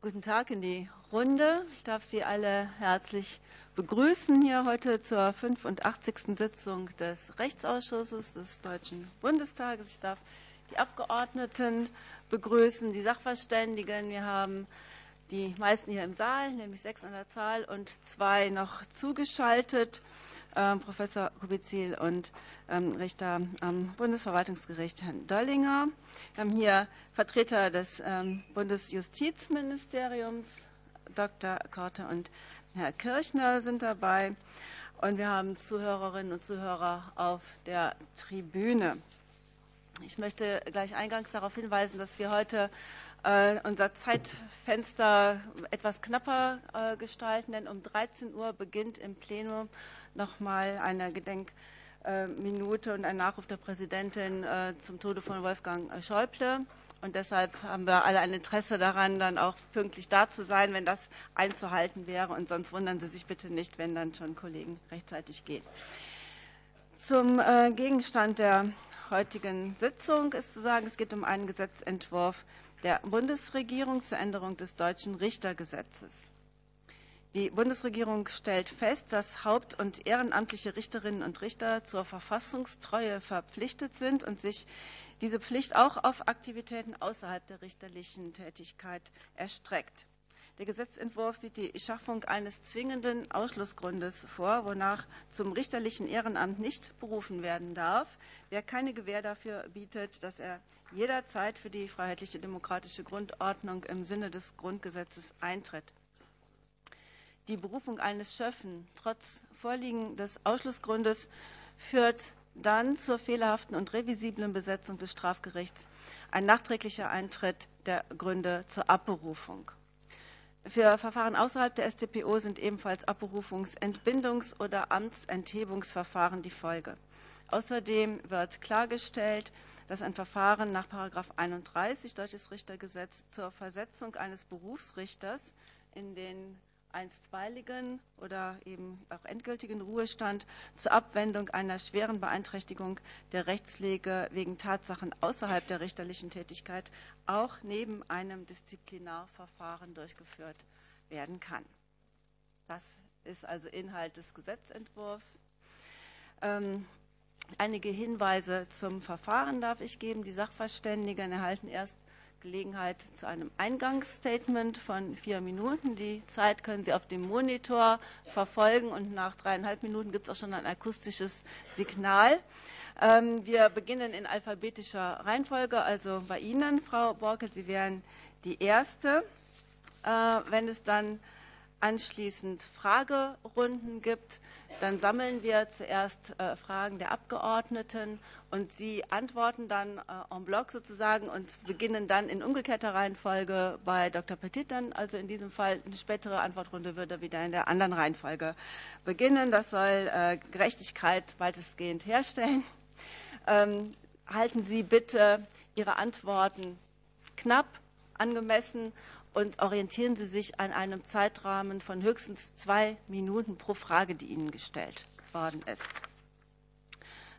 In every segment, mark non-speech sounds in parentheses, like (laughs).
Guten Tag in die Runde. Ich darf Sie alle herzlich begrüßen hier heute zur 85. Sitzung des Rechtsausschusses des Deutschen Bundestages. Ich darf die Abgeordneten begrüßen, die Sachverständigen. Wir haben die meisten hier im Saal, nämlich sechs an der Zahl und zwei noch zugeschaltet. Ähm, Professor Kubizil und ähm, Richter am Bundesverwaltungsgericht Herrn Döllinger. Wir haben hier Vertreter des ähm, Bundesjustizministeriums, Dr. Korte und Herr Kirchner sind dabei. Und wir haben Zuhörerinnen und Zuhörer auf der Tribüne. Ich möchte gleich eingangs darauf hinweisen, dass wir heute äh, unser Zeitfenster etwas knapper äh, gestalten, denn um 13 Uhr beginnt im Plenum nochmal eine Gedenkminute und ein Nachruf der Präsidentin äh, zum Tode von Wolfgang Schäuble. Und deshalb haben wir alle ein Interesse daran, dann auch pünktlich da zu sein, wenn das einzuhalten wäre. Und sonst wundern Sie sich bitte nicht, wenn dann schon Kollegen rechtzeitig gehen. Zum Gegenstand der heutigen Sitzung ist zu sagen, es geht um einen Gesetzentwurf der Bundesregierung zur Änderung des deutschen Richtergesetzes. Die Bundesregierung stellt fest, dass haupt- und ehrenamtliche Richterinnen und Richter zur Verfassungstreue verpflichtet sind und sich diese Pflicht auch auf Aktivitäten außerhalb der richterlichen Tätigkeit erstreckt. Der Gesetzentwurf sieht die Schaffung eines zwingenden Ausschlussgrundes vor, wonach zum richterlichen Ehrenamt nicht berufen werden darf, wer keine Gewähr dafür bietet, dass er jederzeit für die freiheitliche demokratische Grundordnung im Sinne des Grundgesetzes eintritt. Die Berufung eines Schöffen trotz Vorliegen des Ausschlussgrundes führt dann zur fehlerhaften und revisiblen Besetzung des Strafgerichts ein nachträglicher Eintritt der Gründe zur Abberufung. Für Verfahren außerhalb der StPO sind ebenfalls Abberufungs-, Entbindungs- oder Amtsenthebungsverfahren die Folge. Außerdem wird klargestellt, dass ein Verfahren nach 31 Deutsches Richtergesetz zur Versetzung eines Berufsrichters in den einstweiligen oder eben auch endgültigen Ruhestand zur Abwendung einer schweren Beeinträchtigung der Rechtspflege wegen Tatsachen außerhalb der richterlichen Tätigkeit auch neben einem Disziplinarverfahren durchgeführt werden kann. Das ist also Inhalt des Gesetzentwurfs. Ähm, einige Hinweise zum Verfahren darf ich geben. Die Sachverständigen erhalten erst Gelegenheit zu einem Eingangsstatement von vier Minuten. Die Zeit können Sie auf dem Monitor verfolgen und nach dreieinhalb Minuten gibt es auch schon ein akustisches Signal. Ähm, wir beginnen in alphabetischer Reihenfolge, also bei Ihnen, Frau Borkel, Sie wären die Erste. Äh, wenn es dann anschließend Fragerunden gibt, dann sammeln wir zuerst äh, Fragen der Abgeordneten und sie antworten dann äh, en bloc sozusagen und beginnen dann in umgekehrter Reihenfolge bei Dr. Petit dann. Also in diesem Fall eine spätere Antwortrunde würde wieder in der anderen Reihenfolge beginnen. Das soll äh, Gerechtigkeit weitestgehend herstellen. Ähm, halten Sie bitte Ihre Antworten knapp, angemessen und orientieren Sie sich an einem Zeitrahmen von höchstens zwei Minuten pro Frage, die Ihnen gestellt worden ist.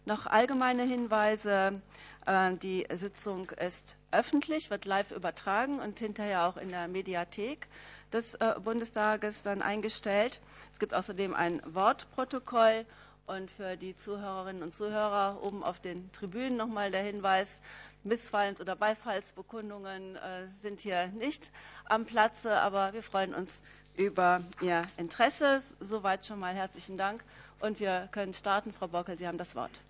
Noch allgemeine Hinweise. Äh, die Sitzung ist öffentlich, wird live übertragen und hinterher auch in der Mediathek des äh, Bundestages dann eingestellt. Es gibt außerdem ein Wortprotokoll und für die Zuhörerinnen und Zuhörer oben auf den Tribünen nochmal der Hinweis, Missfallens- oder Beifallsbekundungen äh, sind hier nicht am Platze, aber wir freuen uns über Ihr Interesse. Soweit schon mal herzlichen Dank. Und wir können starten. Frau Bockel, Sie haben das Wort.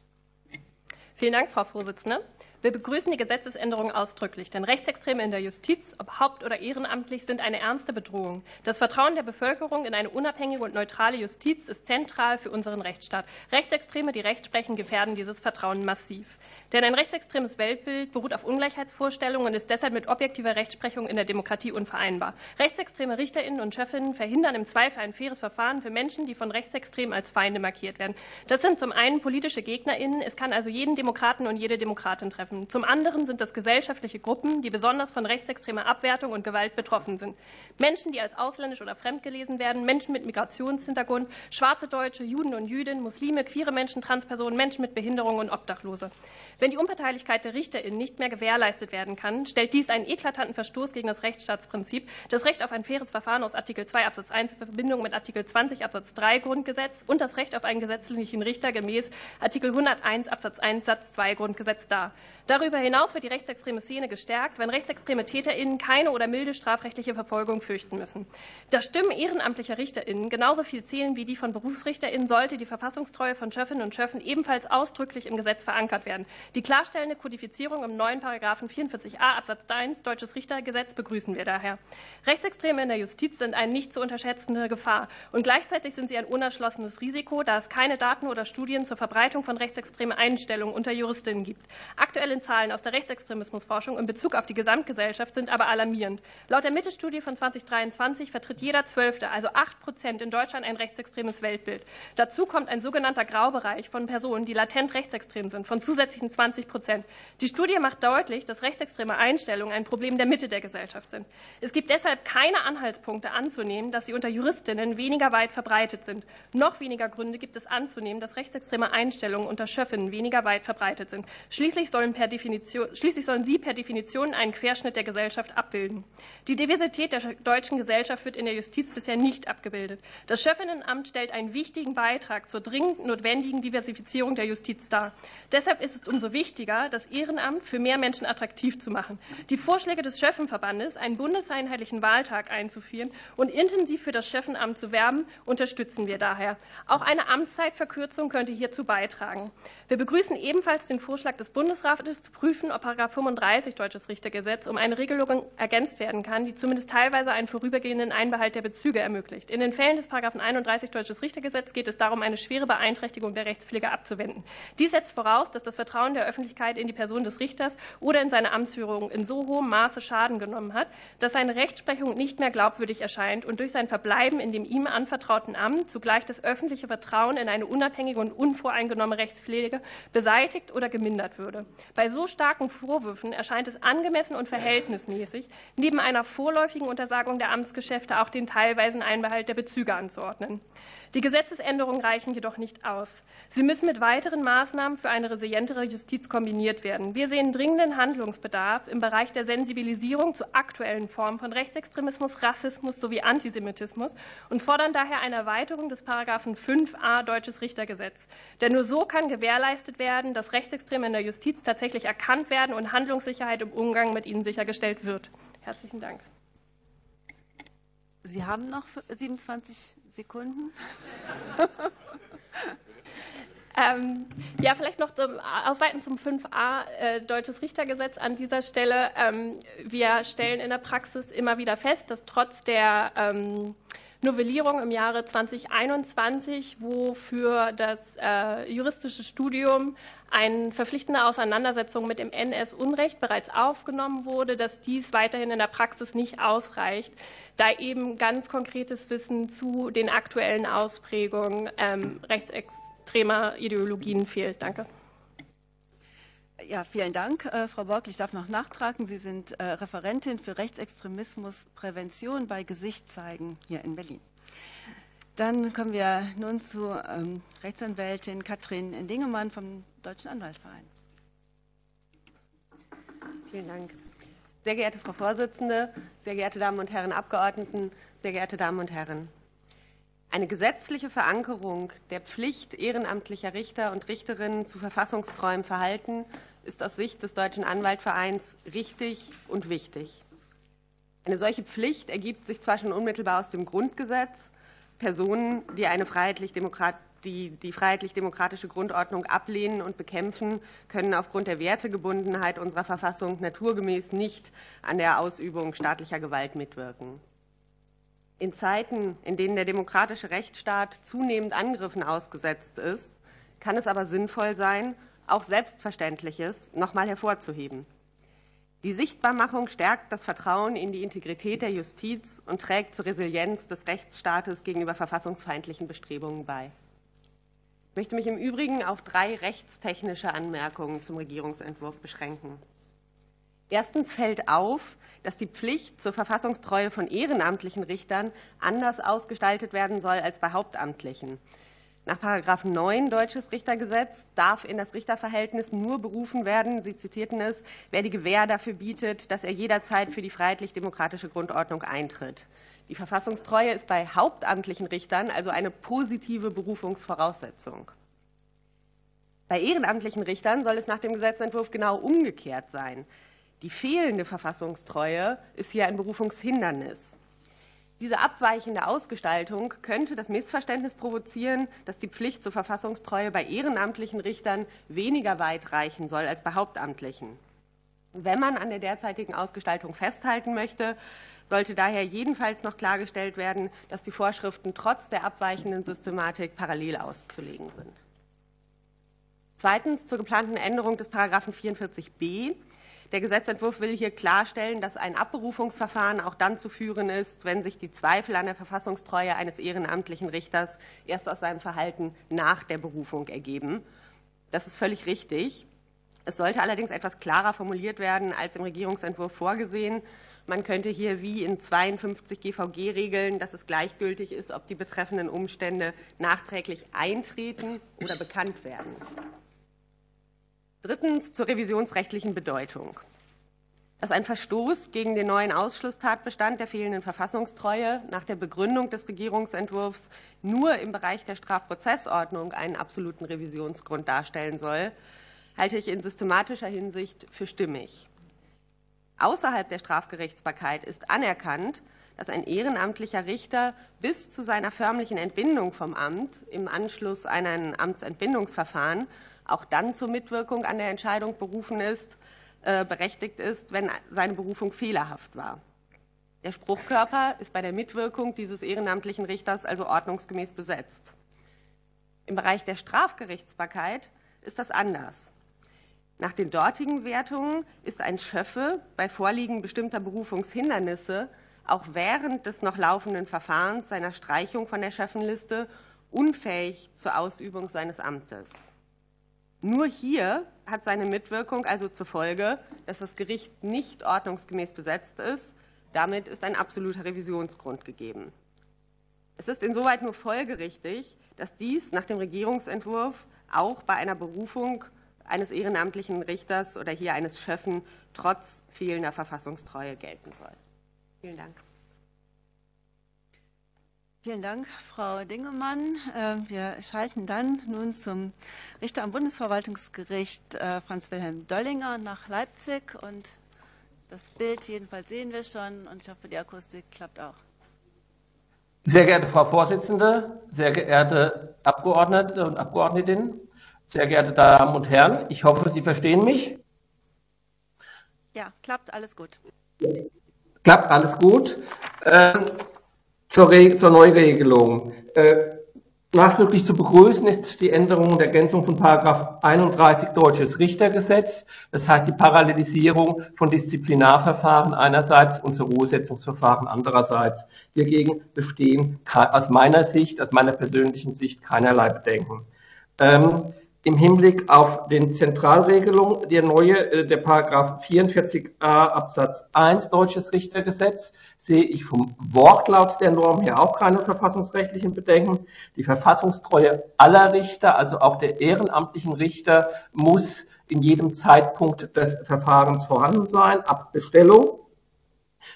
Vielen Dank, Frau Vorsitzende. Wir begrüßen die Gesetzesänderung ausdrücklich, denn Rechtsextreme in der Justiz, ob haupt- oder ehrenamtlich, sind eine ernste Bedrohung. Das Vertrauen der Bevölkerung in eine unabhängige und neutrale Justiz ist zentral für unseren Rechtsstaat. Rechtsextreme, die Recht sprechen, gefährden dieses Vertrauen massiv. Denn ein rechtsextremes Weltbild beruht auf Ungleichheitsvorstellungen und ist deshalb mit objektiver Rechtsprechung in der Demokratie unvereinbar. Rechtsextreme Richterinnen und Chefinnen verhindern im Zweifel ein faires Verfahren für Menschen, die von Rechtsextremen als Feinde markiert werden. Das sind zum einen politische GegnerInnen, es kann also jeden Demokraten und jede Demokratin treffen. Zum anderen sind das gesellschaftliche Gruppen, die besonders von rechtsextremer Abwertung und Gewalt betroffen sind. Menschen, die als ausländisch oder fremd gelesen werden, Menschen mit Migrationshintergrund, schwarze Deutsche, Juden und Jüdinnen, Muslime, queere Menschen, Transpersonen, Menschen mit Behinderung und Obdachlose. Wenn die Unparteilichkeit der RichterInnen nicht mehr gewährleistet werden kann, stellt dies einen eklatanten Verstoß gegen das Rechtsstaatsprinzip, das Recht auf ein faires Verfahren aus Artikel 2 Absatz 1 in Verbindung mit Artikel 20 Absatz 3 Grundgesetz und das Recht auf einen gesetzlichen Richter gemäß Artikel 101 Absatz 1 Satz 2 Grundgesetz dar. Darüber hinaus wird die rechtsextreme Szene gestärkt, wenn rechtsextreme TäterInnen keine oder milde strafrechtliche Verfolgung fürchten müssen. Da Stimmen ehrenamtlicher RichterInnen genauso viel zählen wie die von BerufsrichterInnen, sollte die Verfassungstreue von Schöffinnen und Schöffen ebenfalls ausdrücklich im Gesetz verankert werden. Die klarstellende Kodifizierung im neuen Paragraphen 44a Absatz 1 Deutsches Richtergesetz begrüßen wir daher. Rechtsextreme in der Justiz sind eine nicht zu unterschätzende Gefahr und gleichzeitig sind sie ein unerschlossenes Risiko, da es keine Daten oder Studien zur Verbreitung von rechtsextremen Einstellungen unter Juristinnen gibt. Aktuelle Zahlen aus der Rechtsextremismusforschung in Bezug auf die Gesamtgesellschaft sind aber alarmierend. Laut der Mitte-Studie von 2023 vertritt jeder Zwölfte, also 8 Prozent, in Deutschland ein rechtsextremes Weltbild. Dazu kommt ein sogenannter Graubereich von Personen, die latent rechtsextrem sind, von zusätzlichen 20 Prozent. Die Studie macht deutlich, dass rechtsextreme Einstellungen ein Problem der Mitte der Gesellschaft sind. Es gibt deshalb keine Anhaltspunkte anzunehmen, dass sie unter Juristinnen weniger weit verbreitet sind. Noch weniger Gründe gibt es anzunehmen, dass rechtsextreme Einstellungen unter Schöffinnen weniger weit verbreitet sind. Schließlich sollen per Definition, schließlich sollen sie per Definition einen Querschnitt der Gesellschaft abbilden. Die Diversität der deutschen Gesellschaft wird in der Justiz bisher nicht abgebildet. Das Schöffinnenamt stellt einen wichtigen Beitrag zur dringend notwendigen Diversifizierung der Justiz dar. Deshalb ist es umso wichtiger, das Ehrenamt für mehr Menschen attraktiv zu machen. Die Vorschläge des Schöffenverbandes, einen bundeseinheitlichen Wahltag einzuführen und intensiv für das Schöffenamt zu werben, unterstützen wir daher. Auch eine Amtszeitverkürzung könnte hierzu beitragen. Wir begrüßen ebenfalls den Vorschlag des Bundesrates zu prüfen, ob § 35 Deutsches Richtergesetz um eine Regelung ergänzt werden kann, die zumindest teilweise einen vorübergehenden Einbehalt der Bezüge ermöglicht. In den Fällen des § 31 Deutsches Richtergesetz geht es darum, eine schwere Beeinträchtigung der Rechtspflege abzuwenden. Dies setzt voraus, dass das Vertrauen der Öffentlichkeit in die Person des Richters oder in seine Amtsführung in so hohem Maße Schaden genommen hat, dass seine Rechtsprechung nicht mehr glaubwürdig erscheint und durch sein Verbleiben in dem ihm anvertrauten Amt zugleich das öffentliche Vertrauen in eine unabhängige und unvoreingenommene Rechtspflege beseitigt oder gemindert würde. Bei so starken Vorwürfen erscheint es angemessen und verhältnismäßig, neben einer vorläufigen Untersagung der Amtsgeschäfte auch den teilweisen Einbehalt der Bezüge anzuordnen. Die Gesetzesänderungen reichen jedoch nicht aus. Sie müssen mit weiteren Maßnahmen für eine resilientere Justiz kombiniert werden. Wir sehen dringenden Handlungsbedarf im Bereich der Sensibilisierung zu aktuellen Formen von Rechtsextremismus, Rassismus sowie Antisemitismus und fordern daher eine Erweiterung des Paragraphen 5a Deutsches Richtergesetz. Denn nur so kann gewährleistet werden, dass Rechtsextreme in der Justiz tatsächlich erkannt werden und Handlungssicherheit im Umgang mit ihnen sichergestellt wird. Herzlichen Dank. Sie haben noch 27 Sekunden. (laughs) Ähm, ja, vielleicht noch zum, ausweiten zum 5a äh, Deutsches Richtergesetz an dieser Stelle. Ähm, wir stellen in der Praxis immer wieder fest, dass trotz der ähm, Novellierung im Jahre 2021, wo für das äh, juristische Studium eine verpflichtende Auseinandersetzung mit dem NS-Unrecht bereits aufgenommen wurde, dass dies weiterhin in der Praxis nicht ausreicht da eben ganz konkretes Wissen zu den aktuellen Ausprägungen ähm, rechtsextremer Ideologien fehlt. Danke. Ja, vielen Dank, äh, Frau Borg. Ich darf noch nachtragen. Sie sind äh, Referentin für Rechtsextremismusprävention bei Gesicht zeigen hier in Berlin. Dann kommen wir nun zu ähm, Rechtsanwältin Katrin Dingemann vom Deutschen Anwaltverein. Vielen Dank. Sehr geehrte Frau Vorsitzende, sehr geehrte Damen und Herren Abgeordneten, sehr geehrte Damen und Herren. Eine gesetzliche Verankerung der Pflicht ehrenamtlicher Richter und Richterinnen zu verfassungstreuem Verhalten ist aus Sicht des Deutschen Anwaltvereins richtig und wichtig. Eine solche Pflicht ergibt sich zwar schon unmittelbar aus dem Grundgesetz. Personen, die eine freiheitlich-demokratische die die freiheitlich-demokratische Grundordnung ablehnen und bekämpfen, können aufgrund der Wertegebundenheit unserer Verfassung naturgemäß nicht an der Ausübung staatlicher Gewalt mitwirken. In Zeiten, in denen der demokratische Rechtsstaat zunehmend Angriffen ausgesetzt ist, kann es aber sinnvoll sein, auch Selbstverständliches noch mal hervorzuheben. Die Sichtbarmachung stärkt das Vertrauen in die Integrität der Justiz und trägt zur Resilienz des Rechtsstaates gegenüber verfassungsfeindlichen Bestrebungen bei. Ich möchte mich im Übrigen auf drei rechtstechnische Anmerkungen zum Regierungsentwurf beschränken. Erstens fällt auf, dass die Pflicht zur Verfassungstreue von ehrenamtlichen Richtern anders ausgestaltet werden soll als bei Hauptamtlichen. Nach 9 Deutsches Richtergesetz darf in das Richterverhältnis nur berufen werden, Sie zitierten es, wer die Gewähr dafür bietet, dass er jederzeit für die freiheitlich-demokratische Grundordnung eintritt. Die Verfassungstreue ist bei hauptamtlichen Richtern also eine positive Berufungsvoraussetzung. Bei ehrenamtlichen Richtern soll es nach dem Gesetzentwurf genau umgekehrt sein. Die fehlende Verfassungstreue ist hier ein Berufungshindernis. Diese abweichende Ausgestaltung könnte das Missverständnis provozieren, dass die Pflicht zur Verfassungstreue bei ehrenamtlichen Richtern weniger weit reichen soll als bei hauptamtlichen. Wenn man an der derzeitigen Ausgestaltung festhalten möchte, sollte daher jedenfalls noch klargestellt werden, dass die Vorschriften trotz der abweichenden Systematik parallel auszulegen sind. Zweitens zur geplanten Änderung des Paragraphen 44b. Der Gesetzentwurf will hier klarstellen, dass ein Abberufungsverfahren auch dann zu führen ist, wenn sich die Zweifel an der Verfassungstreue eines ehrenamtlichen Richters erst aus seinem Verhalten nach der Berufung ergeben. Das ist völlig richtig. Es sollte allerdings etwas klarer formuliert werden als im Regierungsentwurf vorgesehen. Man könnte hier wie in 52 GVG regeln, dass es gleichgültig ist, ob die betreffenden Umstände nachträglich eintreten oder bekannt werden. Drittens zur revisionsrechtlichen Bedeutung. Dass ein Verstoß gegen den neuen Ausschlusstatbestand der fehlenden Verfassungstreue nach der Begründung des Regierungsentwurfs nur im Bereich der Strafprozessordnung einen absoluten Revisionsgrund darstellen soll, halte ich in systematischer Hinsicht für stimmig. Außerhalb der Strafgerichtsbarkeit ist anerkannt, dass ein ehrenamtlicher Richter bis zu seiner förmlichen Entbindung vom Amt im Anschluss an ein Amtsentbindungsverfahren auch dann zur Mitwirkung an der Entscheidung berufen ist, äh, berechtigt ist, wenn seine Berufung fehlerhaft war. Der Spruchkörper ist bei der Mitwirkung dieses ehrenamtlichen Richters also ordnungsgemäß besetzt. Im Bereich der Strafgerichtsbarkeit ist das anders. Nach den dortigen Wertungen ist ein Schöffe bei Vorliegen bestimmter Berufungshindernisse auch während des noch laufenden Verfahrens seiner Streichung von der Schöffenliste unfähig zur Ausübung seines Amtes. Nur hier hat seine Mitwirkung also zur Folge, dass das Gericht nicht ordnungsgemäß besetzt ist. Damit ist ein absoluter Revisionsgrund gegeben. Es ist insoweit nur folgerichtig, dass dies nach dem Regierungsentwurf auch bei einer Berufung eines ehrenamtlichen Richters oder hier eines Schöffen trotz fehlender Verfassungstreue gelten soll. Vielen Dank. Vielen Dank, Frau Dingemann. Äh, wir schalten dann nun zum Richter am Bundesverwaltungsgericht äh, Franz-Wilhelm Döllinger nach Leipzig. Und das Bild jedenfalls sehen wir schon und ich hoffe, die Akustik klappt auch. Sehr geehrte Frau Vorsitzende, sehr geehrte Abgeordnete und Abgeordnetinnen, sehr geehrte Damen und Herren, ich hoffe, Sie verstehen mich. Ja, klappt alles gut. Klappt alles gut. Ähm, zur, zur Neuregelung. Äh, Nachdrücklich zu begrüßen ist die Änderung und Ergänzung von Paragraph 31 Deutsches Richtergesetz. Das heißt die Parallelisierung von Disziplinarverfahren einerseits und Zur-Ruhesetzungsverfahren andererseits. Hiergegen bestehen aus meiner Sicht, aus meiner persönlichen Sicht keinerlei Bedenken. Ähm, im Hinblick auf den Zentralregelung der neue, äh, der Paragraph 44a Absatz 1 Deutsches Richtergesetz sehe ich vom Wortlaut der Norm her auch keine verfassungsrechtlichen Bedenken. Die Verfassungstreue aller Richter, also auch der ehrenamtlichen Richter, muss in jedem Zeitpunkt des Verfahrens vorhanden sein, ab Bestellung.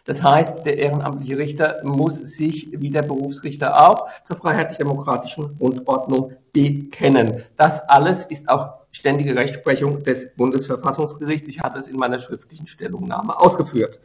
Das heißt, der ehrenamtliche Richter muss sich, wie der Berufsrichter auch, zur freiheitlich-demokratischen Grundordnung bekennen. Das alles ist auch ständige Rechtsprechung des Bundesverfassungsgerichts. Ich hatte es in meiner schriftlichen Stellungnahme ausgeführt.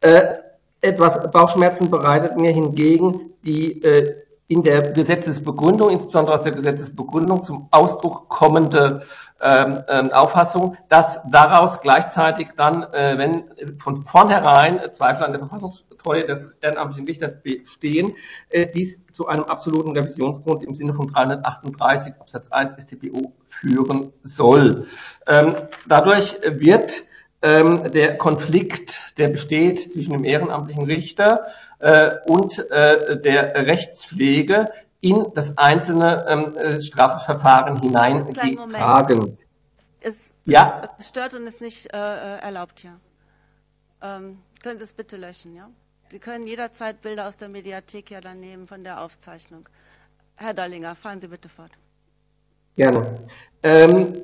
Äh, etwas Bauchschmerzen bereitet mir hingegen die äh, in der Gesetzesbegründung, insbesondere aus der Gesetzesbegründung zum Ausdruck kommende ähm, ähm, Auffassung, dass daraus gleichzeitig dann, äh, wenn von vornherein Zweifel an der Verfassungstreue des ehrenamtlichen Richters bestehen, äh, dies zu einem absoluten Revisionsgrund im Sinne von 338 Absatz 1 StPO führen soll. Ähm, dadurch wird ähm, der Konflikt, der besteht zwischen dem ehrenamtlichen Richter äh, und äh, der Rechtspflege in das einzelne ähm, äh, Strafverfahren hineingetragen. Es, ja? es stört und ist nicht äh, äh, erlaubt hier. Ähm, können Sie es bitte löschen, ja? Sie können jederzeit Bilder aus der Mediathek ja dann nehmen von der Aufzeichnung. Herr Dollinger, fahren Sie bitte fort. Gerne. Ähm,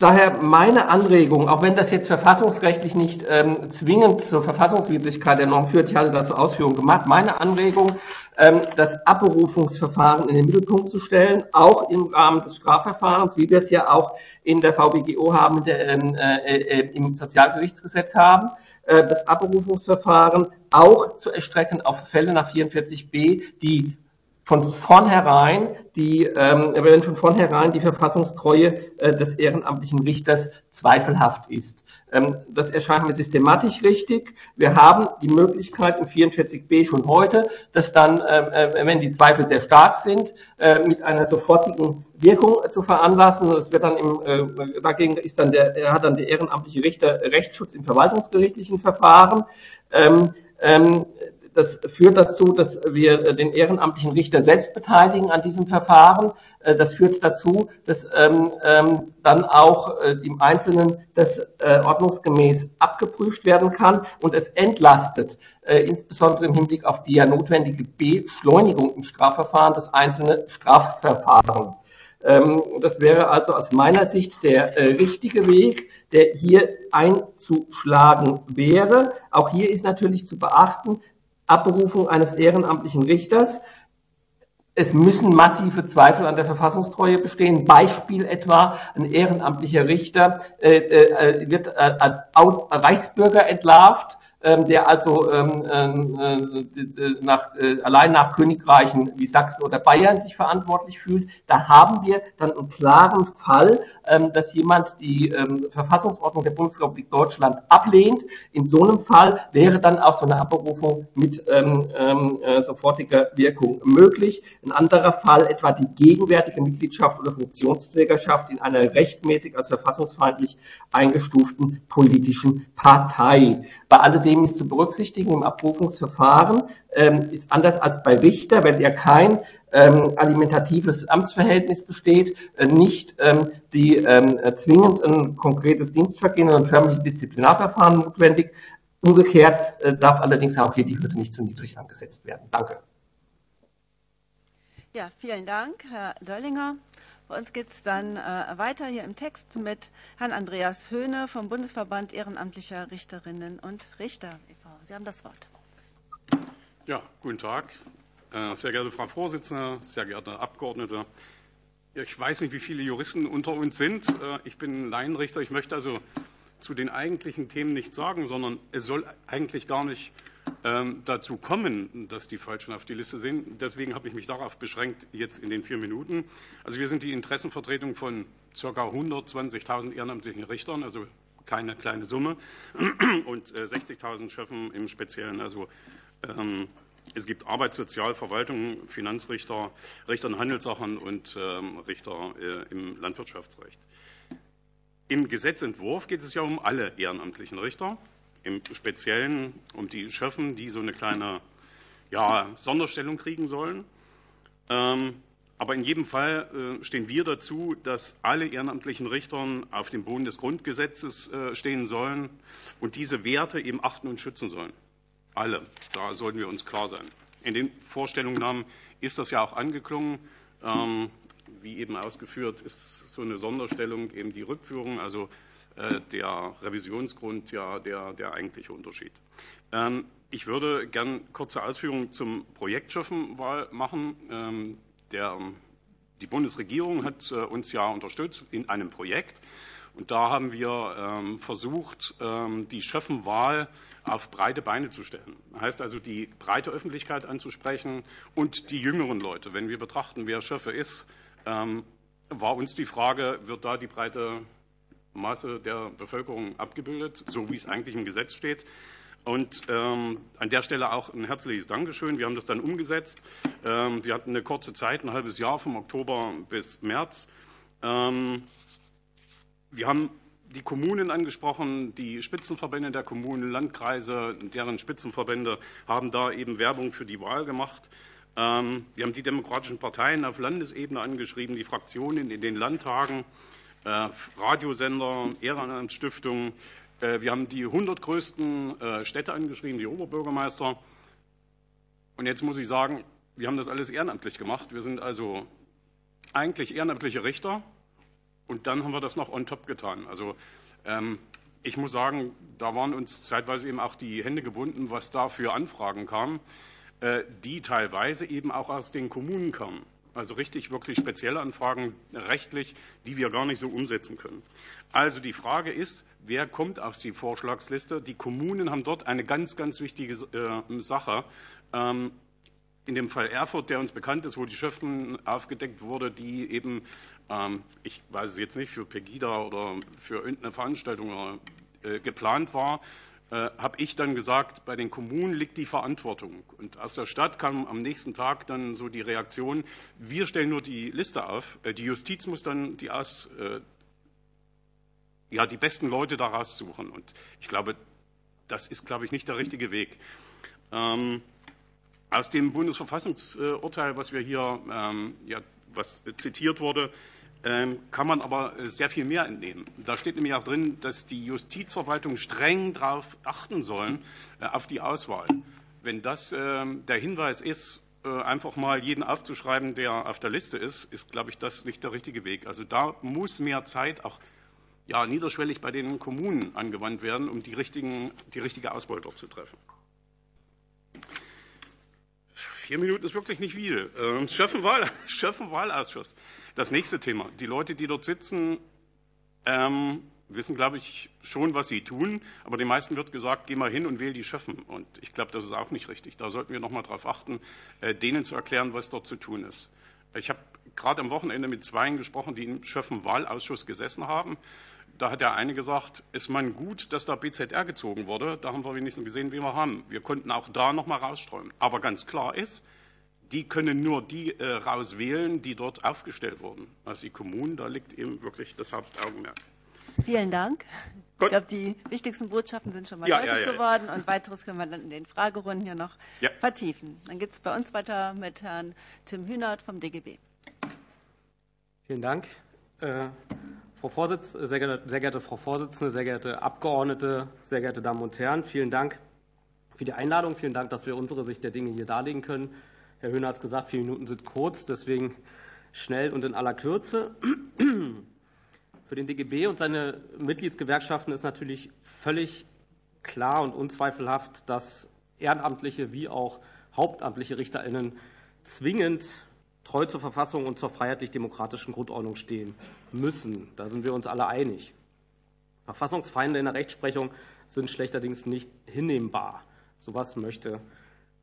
daher meine Anregung, auch wenn das jetzt verfassungsrechtlich nicht ähm, zwingend zur Verfassungswidrigkeit der Norm führt, ich hatte dazu Ausführungen gemacht, meine Anregung, ähm, das Abberufungsverfahren in den Mittelpunkt zu stellen, auch im Rahmen des Strafverfahrens, wie wir es ja auch in der VBGO haben, der, ähm, äh, äh, im Sozialgerichtsgesetz haben, äh, das Abberufungsverfahren auch zu erstrecken auf Fälle nach 44b, die von vornherein die, ähm, wenn von vornherein die Verfassungstreue äh, des ehrenamtlichen Richters zweifelhaft ist. Ähm, das erscheint mir systematisch richtig. Wir haben die Möglichkeit im 44b schon heute, dass dann, äh, äh, wenn die Zweifel sehr stark sind, äh, mit einer sofortigen Wirkung zu veranlassen. Das wird dann im, äh, dagegen ist dann der, hat dann der ehrenamtliche Richter Rechtsschutz im verwaltungsgerichtlichen Verfahren. Ähm, ähm, das führt dazu, dass wir den ehrenamtlichen Richter selbst beteiligen an diesem Verfahren. Äh, das führt dazu, dass ähm, ähm, dann auch äh, im Einzelnen das äh, ordnungsgemäß abgeprüft werden kann und es entlastet, insbesondere im Hinblick auf die ja notwendige Beschleunigung im Strafverfahren, das einzelne Strafverfahren. Ähm, das wäre also aus meiner Sicht der richtige Weg, der hier einzuschlagen wäre. Auch hier ist natürlich zu beachten, Abberufung eines ehrenamtlichen Richters. Es müssen massive Zweifel an der Verfassungstreue bestehen. Beispiel etwa, ein ehrenamtlicher Richter äh, äh, wird äh, als Reichsbürger entlarvt ähm, der also ähm, äh, nach, äh, allein nach Königreichen wie Sachsen oder Bayern sich verantwortlich fühlt, da haben wir dann einen klaren Fall, ähm, dass jemand die Verfassungsordnung der Bundesrepublik Deutschland ablehnt. In so einem Fall wäre dann auch so eine Abberufung mit äh, sofortiger Wirkung möglich. Ein anderer Fall etwa die gegenwärtige Mitgliedschaft oder Funktionsträgerschaft in einer rechtmäßig als verfassungsfeindlich eingestuften politischen Partei. Bei alledem ist zu berücksichtigen im Abrufungsverfahren ähm, ist anders als bei Richter, wenn ja kein ähm, alimentatives Amtsverhältnis besteht, äh, nicht ähm, die ähm, zwingend ein konkretes Dienstvergehen und ein förmliches Disziplinarverfahren notwendig. Umgekehrt äh, darf allerdings auch hier die Hürde nicht zu niedrig angesetzt werden. Danke. Ja, vielen Dank, Herr Döllinger. Bei uns geht es dann äh, weiter hier im Text mit Herrn Andreas Höhne vom Bundesverband Ehrenamtlicher Richterinnen und Richter e.V. Sie haben das Wort. Ja, guten Tag. Äh, sehr geehrte Frau Vorsitzende, sehr geehrte Abgeordnete. Ich weiß nicht, wie viele Juristen unter uns sind. Äh, ich bin Laienrichter. Ich möchte also zu den eigentlichen Themen nichts sagen, sondern es soll eigentlich gar nicht dazu kommen, dass die Falschen auf die Liste sind. Deswegen habe ich mich darauf beschränkt, jetzt in den vier Minuten. Also wir sind die Interessenvertretung von ca. 120.000 ehrenamtlichen Richtern, also keine kleine Summe, (clears throat) und 60.000 äh, Schöffen im Speziellen. Also ähm, es gibt Arbeit, Sozial, Finanzrichter, Richter in Handelssachen und ähm, Richter äh, im Landwirtschaftsrecht. Im Gesetzentwurf geht es ja um alle ehrenamtlichen Richter im Speziellen um die Schöffen, die so eine kleine ja, Sonderstellung kriegen sollen. Ähm, aber in jedem Fall äh, stehen wir dazu, dass alle ehrenamtlichen Richter auf dem Boden des Grundgesetzes äh, stehen sollen und diese Werte eben achten und schützen sollen. Alle, da sollten wir uns klar sein. In den Vorstellungnahmen ist das ja auch angeklungen. Ähm, wie eben ausgeführt, ist so eine Sonderstellung eben die Rückführung, also der Revisionsgrund ja der, der eigentliche Unterschied. Ähm, ich würde gern kurze Ausführungen zum Projekt Schiffenwahl machen. Ähm, der, die Bundesregierung hat äh, uns ja unterstützt in einem Projekt. Und da haben wir ähm, versucht, die Schöffenwahl auf breite Beine zu stellen. Das heißt also, die breite Öffentlichkeit anzusprechen und die jüngeren Leute. Wenn wir betrachten, wer Schöffe ist, war uns die Frage, wird da die breite Maße der Bevölkerung abgebildet, so wie es eigentlich im Gesetz steht. Und ähm, an der Stelle auch ein herzliches Dankeschön. Wir haben das dann umgesetzt. Ähm, wir hatten eine kurze Zeit, ein halbes Jahr, vom Oktober bis März. Ähm, wir haben die Kommunen angesprochen, die Spitzenverbände der Kommunen, Landkreise, deren Spitzenverbände haben da eben Werbung für die Wahl gemacht. Ähm, wir haben die demokratischen Parteien auf Landesebene angeschrieben, die Fraktionen in den Landtagen. Äh, Radiosender, Ehrenamtsstiftungen. Äh, wir haben die 100 größten äh, Städte angeschrieben, die Oberbürgermeister. Und jetzt muss ich sagen, wir haben das alles ehrenamtlich gemacht. Wir sind also eigentlich ehrenamtliche Richter und dann haben wir das noch on top getan. Also ähm, ich muss sagen, da waren uns zeitweise eben auch die Hände gebunden, was da für Anfragen kamen, die teilweise eben auch aus den Kommunen kamen. Also richtig, wirklich spezielle Anfragen rechtlich, die wir gar nicht so umsetzen können. Also die Frage ist, wer kommt auf die Vorschlagsliste? Die Kommunen haben dort eine ganz, ganz wichtige äh, Sache. Ähm, in dem Fall Erfurt, der uns bekannt ist, wo die Schöpfen aufgedeckt wurde, die eben, ähm, ich weiß es jetzt nicht, für Pegida oder für irgendeine Veranstaltung äh, geplant war, habe ich dann gesagt, bei den Kommunen liegt die Verantwortung. Und aus der Stadt kam am nächsten Tag dann so die Reaktion, wir stellen nur die Liste auf, äh, die Justiz muss dann die, aus, äh, ja, die besten Leute daraus suchen. Und ich glaube, das ist, glaube ich, nicht der richtige Weg. Ähm, aus dem Bundesverfassungsurteil, was wir hier, ähm, ja, was zitiert wurde, kann man aber sehr viel mehr entnehmen. Da steht nämlich auch drin, dass die Justizverwaltung streng darauf achten sollen, äh, auf die Auswahl. Wenn das ähm, der Hinweis ist, äh, einfach mal jeden aufzuschreiben, der auf der Liste ist, ist, glaube ich, das nicht der richtige Weg. Also da muss mehr Zeit auch ja, niederschwellig bei den Kommunen angewandt werden, um die, richtigen, die richtige Auswahl dort zu treffen. Vier Minuten ist wirklich nicht viel. Ähm, Schöffenwahlausschuss. (laughs) Das nächste Thema. Die Leute, die dort sitzen, ähm, wissen, glaube ich, schon, was sie tun. Aber den meisten wird gesagt, geh mal hin und wähl die Schöffen. Und ich glaube, das ist auch nicht richtig. Da sollten wir noch mal darauf achten, äh, denen zu erklären, was dort zu tun ist. Ich habe gerade am Wochenende mit Zweien gesprochen, die im Schöffenwahlausschuss gesessen haben. Da hat der eine gesagt, ist man gut, dass da BZR gezogen wurde. Da haben wir wenigstens gesehen, wie wir haben. Wir konnten auch da noch mal rausstreuen. Aber ganz klar ist, die können nur die äh, rauswählen, die dort aufgestellt wurden. Also die Kommunen, da liegt eben wirklich das Hauptaugenmerk. Vielen Dank. Gut. Ich glaube, die wichtigsten Botschaften sind schon mal ja, deutlich ja, ja, geworden und weiteres können wir dann in den Fragerunden hier noch vertiefen. Dann geht es bei uns weiter mit Herrn Tim Hühnert vom DGB. Vielen Dank. Äh, Frau sehr, geehrte, sehr geehrte Frau Vorsitzende, sehr geehrte Abgeordnete, sehr geehrte Damen und Herren, vielen Dank für die Einladung. Vielen Dank, dass wir unsere Sicht der Dinge hier darlegen können. Herr Höhner hat es gesagt, vier Minuten sind kurz, deswegen schnell und in aller Kürze. (clears throat) Für den DGB und seine Mitgliedsgewerkschaften ist natürlich völlig klar und unzweifelhaft, dass ehrenamtliche wie auch hauptamtliche RichterInnen zwingend treu zur Verfassung und zur freiheitlich-demokratischen Grundordnung stehen müssen. Da sind wir uns alle einig. Verfassungsfeinde in der Rechtsprechung sind schlechterdings nicht hinnehmbar. So etwas möchte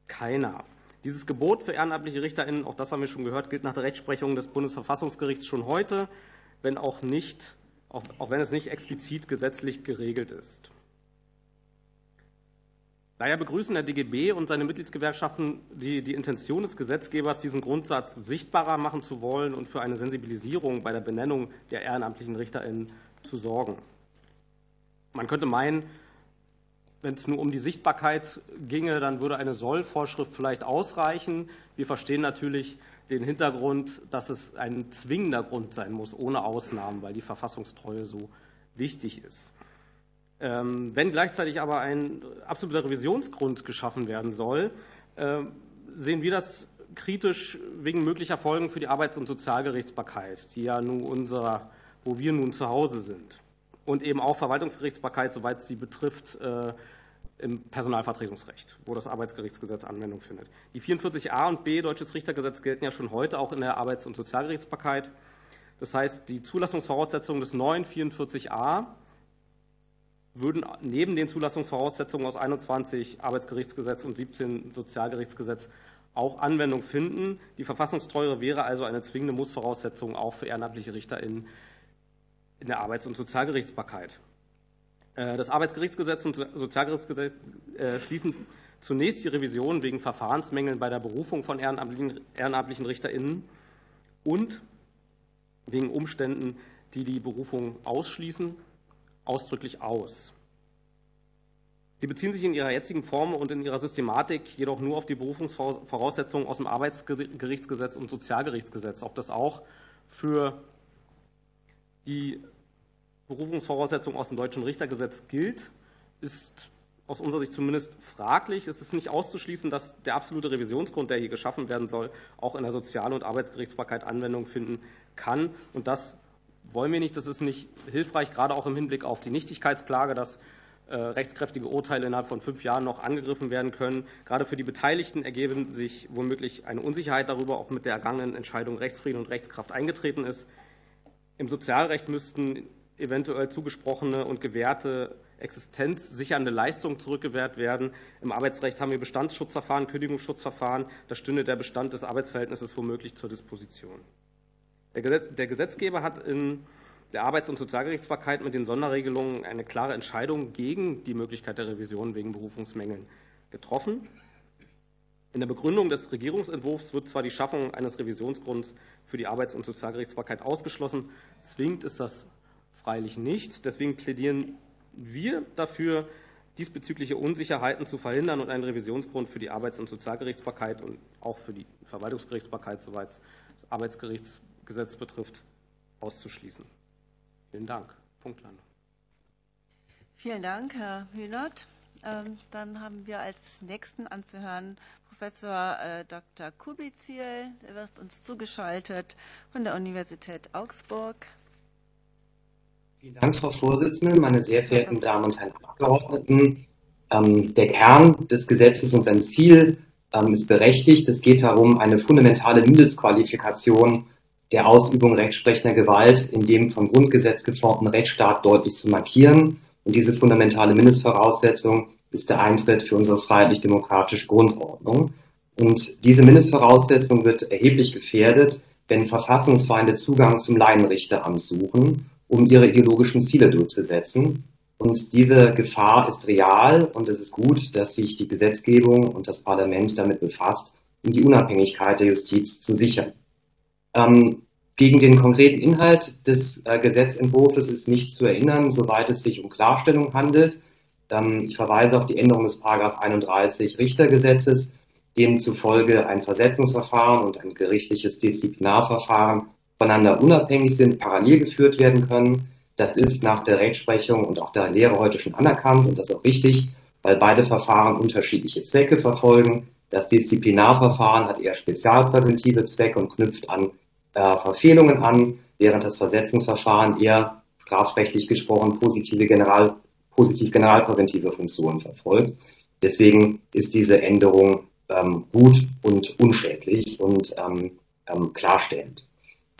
keiner. Dieses Gebot für ehrenamtliche RichterInnen, auch das haben wir schon gehört, gilt nach der Rechtsprechung des Bundesverfassungsgerichts schon heute, wenn auch, nicht, auch wenn es nicht explizit gesetzlich geregelt ist. Daher begrüßen der DGB und seine Mitgliedsgewerkschaften die, die Intention des Gesetzgebers, diesen Grundsatz sichtbarer machen zu wollen und für eine Sensibilisierung bei der Benennung der ehrenamtlichen RichterInnen zu sorgen. Man könnte meinen, wenn es nur um die Sichtbarkeit ginge, dann würde eine Sollvorschrift vielleicht ausreichen. Wir verstehen natürlich den Hintergrund, dass es ein zwingender Grund sein muss, ohne Ausnahmen, weil die Verfassungstreue so wichtig ist. Ähm, wenn gleichzeitig aber ein absoluter Revisionsgrund geschaffen werden soll, ähm, sehen wir das kritisch wegen möglicher Folgen für die Arbeits- und Sozialgerichtsbarkeit, die ja nun unserer, wo wir nun zu Hause sind. Und eben auch Verwaltungsgerichtsbarkeit, soweit sie betrifft, äh, im Personalvertretungsrecht, wo das Arbeitsgerichtsgesetz Anwendung findet. Die 44a und b Deutsches Richtergesetz gelten ja schon heute auch in der Arbeits- und Sozialgerichtsbarkeit. Das heißt, die Zulassungsvoraussetzungen des neuen 44a würden neben den Zulassungsvoraussetzungen aus 21 Arbeitsgerichtsgesetz und 17 Sozialgerichtsgesetz auch Anwendung finden. Die Verfassungstreue wäre also eine zwingende Mussvoraussetzung auch für ehrenamtliche RichterInnen in der Arbeits- und Sozialgerichtsbarkeit. Äh, das Arbeitsgerichtsgesetz und Sozialgerichtsgesetz äh, schließen zunächst die Revision wegen Verfahrensmängeln bei der Berufung von ehrenamtlichen RichterInnen und wegen Umständen, die die Berufung ausschließen, ausdrücklich aus. Sie beziehen sich in ihrer jetzigen Form und in ihrer Systematik jedoch nur auf die Berufungsvoraussetzungen aus dem Arbeitsgerichtsgesetz und Sozialgerichtsgesetz. Ob das auch für die Berufungsvoraussetzungen aus dem deutschen Richtergesetz gilt, ist aus unserer Sicht zumindest fraglich. Es ist nicht auszuschließen, dass der absolute Revisionsgrund, der hier geschaffen werden soll, auch in der Sozial- und Arbeitsgerichtsbarkeit Anwendung finden kann. Und das wollen wir nicht. Das ist nicht hilfreich, gerade auch im Hinblick auf die Nichtigkeitsklage, dass äh, rechtskräftige Urteile innerhalb von fünf Jahren noch angegriffen werden können. Gerade für die Beteiligten ergeben sich womöglich eine Unsicherheit darüber, ob mit der ergangenen Entscheidung Rechtsfrieden und Rechtskraft eingetreten ist. Im Sozialrecht müssten eventuell zugesprochene und gewährte existenzsichernde Leistungen zurückgewährt werden. Im Arbeitsrecht haben wir Bestandsschutzverfahren, Kündigungsschutzverfahren. Da stünde der Bestand des Arbeitsverhältnisses womöglich zur Disposition. Der Gesetzgeber hat in der Arbeits- und Sozialgerichtsbarkeit mit den Sonderregelungen eine klare Entscheidung gegen die Möglichkeit der Revision wegen Berufungsmängeln getroffen. In der Begründung des Regierungsentwurfs wird zwar die Schaffung eines Revisionsgrunds für die Arbeits- und Sozialgerichtsbarkeit ausgeschlossen, zwingend ist das freilich nicht. Deswegen plädieren wir dafür, diesbezügliche Unsicherheiten zu verhindern und einen Revisionsgrund für die Arbeits- und Sozialgerichtsbarkeit und auch für die Verwaltungsgerichtsbarkeit, soweit das Arbeitsgerichtsgesetz betrifft, auszuschließen. Vielen Dank. Punktlandung. Vielen Dank, Herr Hühnert. Ähm, dann haben wir als nächsten anzuhören Professor äh, Dr. Kubiziel. Der wird uns zugeschaltet von der Universität Augsburg. Vielen Dank, Frau Vorsitzende, meine sehr verehrten Damen und Herren Abgeordneten. Ähm, der Kern des Gesetzes und sein Ziel ähm, ist berechtigt. Es geht darum, eine fundamentale Mindestqualifikation der Ausübung rechtsprechender Gewalt in dem vom Grundgesetz geformten Rechtsstaat deutlich zu markieren. Und diese fundamentale Mindestvoraussetzung ist der Eintritt für unsere freiheitlich-demokratische Grundordnung. Und diese Mindestvoraussetzung wird erheblich gefährdet, wenn Verfassungsfeinde Zugang zum Laienrichteramt suchen, um ihre ideologischen Ziele durchzusetzen. Und diese Gefahr ist real und es ist gut, dass sich die Gesetzgebung und das Parlament damit befasst, um die Unabhängigkeit der Justiz zu sichern. Ähm, gegen den konkreten Inhalt des äh, Gesetzentwurfs ist nicht zu erinnern, soweit es sich um Klarstellung handelt. Ähm, ich verweise auf die Änderung des Paragraph 31 Richtergesetzes, demzufolge ein Versetzungsverfahren und ein gerichtliches Disziplinarverfahren voneinander unabhängig sind, parallel geführt werden können. Das ist nach der Rechtsprechung und auch der Lehre heute schon anerkannt und das ist auch richtig, weil beide Verfahren unterschiedliche Zwecke verfolgen. Das Disziplinarverfahren hat eher spezialpräventive Zwecke und knüpft an äh, Verfehlungen an, während das Versetzungsverfahren eher strafrechtlich gesprochen positive General, positiv generalpräventive Funktionen verfolgt. Deswegen ist diese Änderung ähm, gut und unschädlich und ähm, ähm, klarstellend.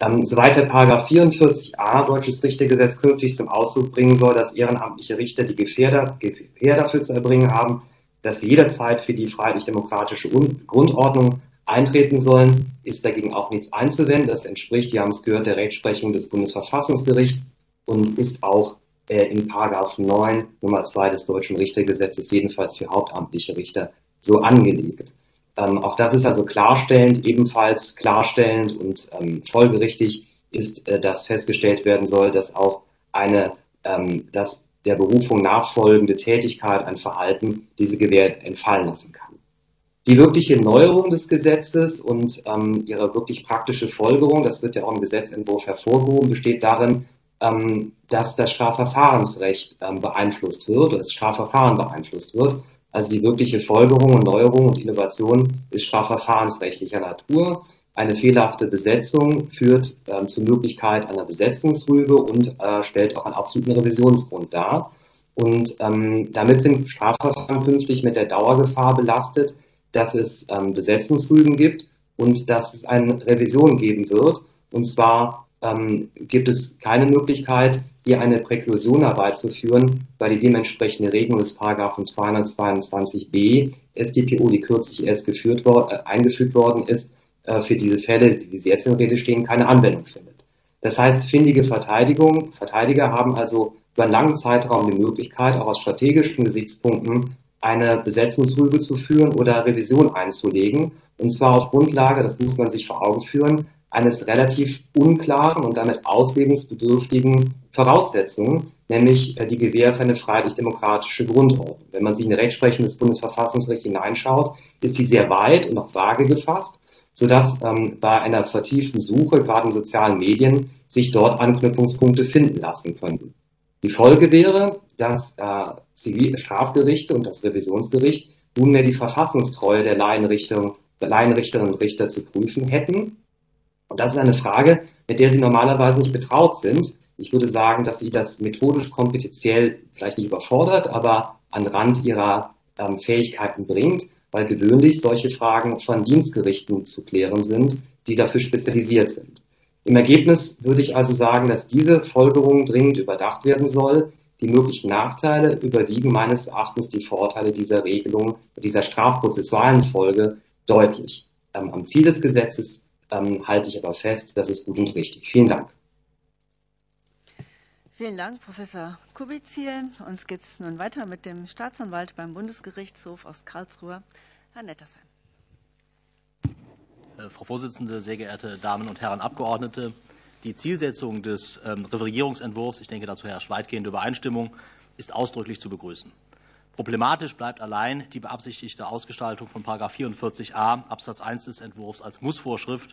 Ähm, soweit der Paragraph 44a Deutsches Richtergesetz künftig zum Ausdruck bringen soll, dass ehrenamtliche Richter die Gefährder, Gefähr dafür zu erbringen haben, dass sie jederzeit für die freiheitlich-demokratische Grundordnung eintreten sollen, ist dagegen auch nichts einzuwenden. Das entspricht, wir haben es gehört, der Rechtsprechung des Bundesverfassungsgerichts und ist auch äh, in Paragraph 9 Nummer 2 des Deutschen Richtergesetzes jedenfalls für hauptamtliche Richter so angelegt. Ähm, auch das ist also klarstellend, ebenfalls klarstellend und ähm, folgerichtig ist, äh, dass festgestellt werden soll, dass auch eine, ähm, dass der Berufung nachfolgende Tätigkeit ein Verhalten diese Gewähr entfallen lassen kann. Die wirkliche Neuerung des Gesetzes und ähm, ihre wirklich praktische Folgerung, das wird ja auch im Gesetzentwurf hervorgehoben, besteht darin, ähm, dass das Strafverfahrensrecht ähm, beeinflusst wird, das Strafverfahren beeinflusst wird. Also die wirkliche Folgerung und Neuerung und Innovation ist strafverfahrensrechtlicher Natur. Eine fehlerhafte Besetzung führt äh, zur Möglichkeit einer Besetzungsrüge und äh, stellt auch einen absoluten Revisionsgrund dar. Und ähm, damit sind Strafverfahren künftig mit der Dauergefahr belastet, dass es ähm, Besetzungsrügen gibt und dass es eine Revision geben wird. Und zwar ähm, gibt es keine Möglichkeit, hier eine Präklusion herbeizuführen, weil die dementsprechende Regelung des Paragraphen 222b StPO, die kürzlich erst geführt worden, äh, eingefügt worden ist, äh, für diese Fälle, wie sie jetzt in Rede stehen, keine Anwendung findet. Das heißt, findige Verteidigung, Verteidiger haben also über einen langen Zeitraum die Möglichkeit, auch aus strategischen Gesichtspunkten eine Besetzungsrüge zu führen oder Revision einzulegen. Und zwar auf Grundlage, das muss man sich vor Augen führen, eines relativ unklaren und damit auslegungsbedürftigen Voraussetzungen, nämlich äh, die Gewähr für eine freiheitlich-demokratische Grundordnung. Wenn man sich in die Rechtsprechung des Bundesverfassungsrechts hineinschaut, ist die sehr weit und auch vage gefasst, sodass ähm, bei einer vertieften Suche, gerade in sozialen Medien, sich dort Anknüpfungspunkte finden lassen können. Die Folge wäre, dass äh, Strafgerichte und das Revisionsgericht nunmehr die Verfassungstreue der Laienrichterinnen und Richter zu prüfen hätten. Und das ist eine Frage, mit der Sie normalerweise nicht betraut sind. Ich würde sagen, dass Sie das methodisch kompetiziell vielleicht nicht überfordert, aber an Rand Ihrer ähm, Fähigkeiten bringt, weil gewöhnlich solche Fragen von Dienstgerichten zu klären sind, die dafür spezialisiert sind. Im Ergebnis würde ich also sagen, dass diese Folgerung dringend überdacht werden soll. Die möglichen Nachteile überwiegen meines Erachtens die Vorteile dieser Regelung, dieser strafprozessualen Folge deutlich. Ähm, am Ziel des Gesetzes ähm, halte ich aber fest, das ist gut und richtig. Vielen Dank. Vielen Dank, Professor Kubizil. Uns geht es nun weiter mit dem Staatsanwalt beim Bundesgerichtshof aus Karlsruhe, Herr Nettersheim. Äh, Frau Vorsitzende, sehr geehrte Damen und Herren Abgeordnete! Die Zielsetzung des ähm, Regierungsentwurfs, ich denke, dazu herrscht weitgehende Übereinstimmung, ist ausdrücklich zu begrüßen. Problematisch bleibt allein die beabsichtigte Ausgestaltung von 44a Absatz 1 des Entwurfs als Mussvorschrift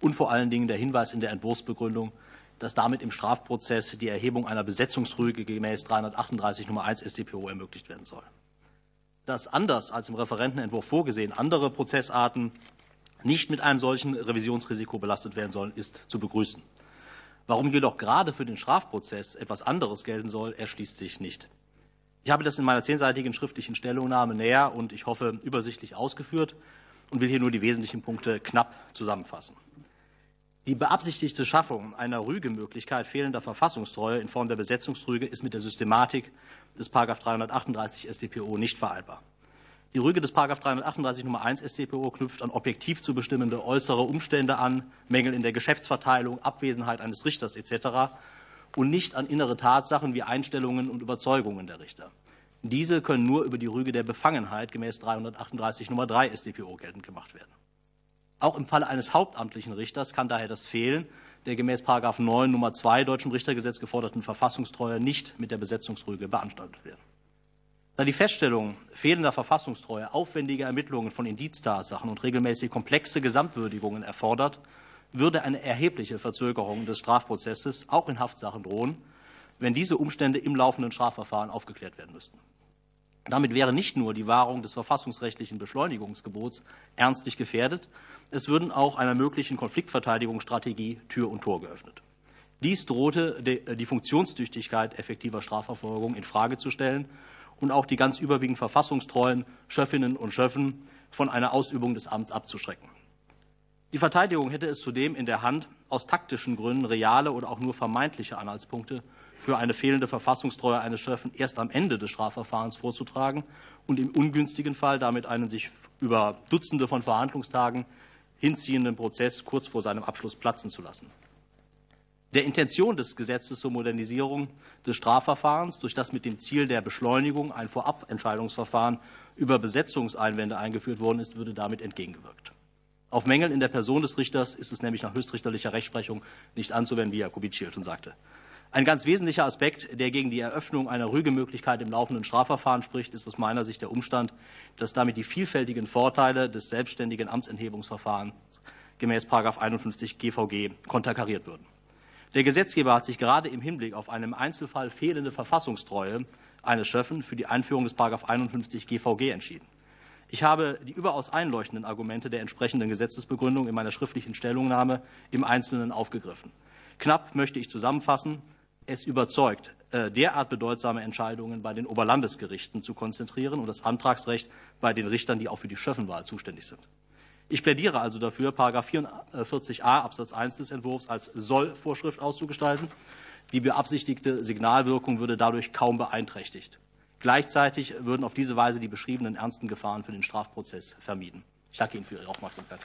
und vor allen Dingen der Hinweis in der Entwurfsbegründung, dass damit im Strafprozess die Erhebung einer Besetzungsrüge gemäß 338 Nummer 1 StPO ermöglicht werden soll. Dass anders als im Referentenentwurf vorgesehen andere Prozessarten nicht mit einem solchen Revisionsrisiko belastet werden sollen, ist zu begrüßen. Warum jedoch gerade für den Strafprozess etwas anderes gelten soll, erschließt sich nicht. Ich habe das in meiner zehnseitigen schriftlichen Stellungnahme näher und ich hoffe übersichtlich ausgeführt und will hier nur die wesentlichen Punkte knapp zusammenfassen. Die beabsichtigte Schaffung einer Rügemöglichkeit fehlender Verfassungstreue in Form der Besetzungsrüge ist mit der Systematik des 338 StPO nicht vereinbar. Die Rüge des 338 Nummer 1 StPO knüpft an objektiv zu bestimmende äußere Umstände an, Mängel in der Geschäftsverteilung, Abwesenheit eines Richters etc. und nicht an innere Tatsachen wie Einstellungen und Überzeugungen der Richter. Diese können nur über die Rüge der Befangenheit gemäß 338 Nummer 3 StPO geltend gemacht werden. Auch im Falle eines hauptamtlichen Richters kann daher das Fehlen der gemäß 9 Nummer 2 Deutschen Richtergesetz geforderten Verfassungstreue nicht mit der Besetzungsrüge beanstandet werden. Da die Feststellung fehlender Verfassungstreue aufwendige Ermittlungen von Indiztatsachen und regelmäßig komplexe Gesamtwürdigungen erfordert, würde eine erhebliche Verzögerung des Strafprozesses auch in Haftsachen drohen, wenn diese Umstände im laufenden Strafverfahren aufgeklärt werden müssten. Damit wäre nicht nur die Wahrung des verfassungsrechtlichen Beschleunigungsgebots ernstlich gefährdet, es würden auch einer möglichen Konfliktverteidigungsstrategie Tür und Tor geöffnet. Dies drohte die Funktionstüchtigkeit effektiver Strafverfolgung in Frage zu stellen und auch die ganz überwiegend verfassungstreuen Schöffinnen und Schöffen von einer Ausübung des Amts abzuschrecken. Die Verteidigung hätte es zudem in der Hand, aus taktischen Gründen reale oder auch nur vermeintliche Anhaltspunkte für eine fehlende Verfassungstreue eines Schöffen erst am Ende des Strafverfahrens vorzutragen und im ungünstigen Fall damit einen sich über Dutzende von Verhandlungstagen hinziehenden Prozess kurz vor seinem Abschluss platzen zu lassen der Intention des Gesetzes zur Modernisierung des Strafverfahrens, durch das mit dem Ziel der Beschleunigung ein Vorabentscheidungsverfahren über Besetzungseinwände eingeführt worden ist, würde damit entgegengewirkt. Auf Mängel in der Person des Richters ist es nämlich nach höchstrichterlicher Rechtsprechung nicht anzuwenden, wie Herr Kubitschir schon sagte. Ein ganz wesentlicher Aspekt, der gegen die Eröffnung einer Rügemöglichkeit im laufenden Strafverfahren spricht, ist aus meiner Sicht der Umstand, dass damit die vielfältigen Vorteile des selbstständigen Amtsenthebungsverfahrens gemäß 51 GVG konterkariert würden. Der Gesetzgeber hat sich gerade im Hinblick auf eine im Einzelfall fehlende Verfassungstreue eines Schöffen für die Einführung des 51 GVG entschieden. Ich habe die überaus einleuchtenden Argumente der entsprechenden Gesetzesbegründung in meiner schriftlichen Stellungnahme im Einzelnen aufgegriffen. Knapp möchte ich zusammenfassen. Es überzeugt, äh, derart bedeutsame Entscheidungen bei den Oberlandesgerichten zu konzentrieren und das Antragsrecht bei den Richtern, die auch für die Schöffenwahl zuständig sind. Ich plädiere also dafür, 44a Absatz 1 des Entwurfs als Soll-Vorschrift auszugestalten. Die beabsichtigte Signalwirkung würde dadurch kaum beeinträchtigt. Gleichzeitig würden auf diese Weise die beschriebenen ernsten Gefahren für den Strafprozess vermieden. Ich danke Ihnen für Ihre Aufmerksamkeit.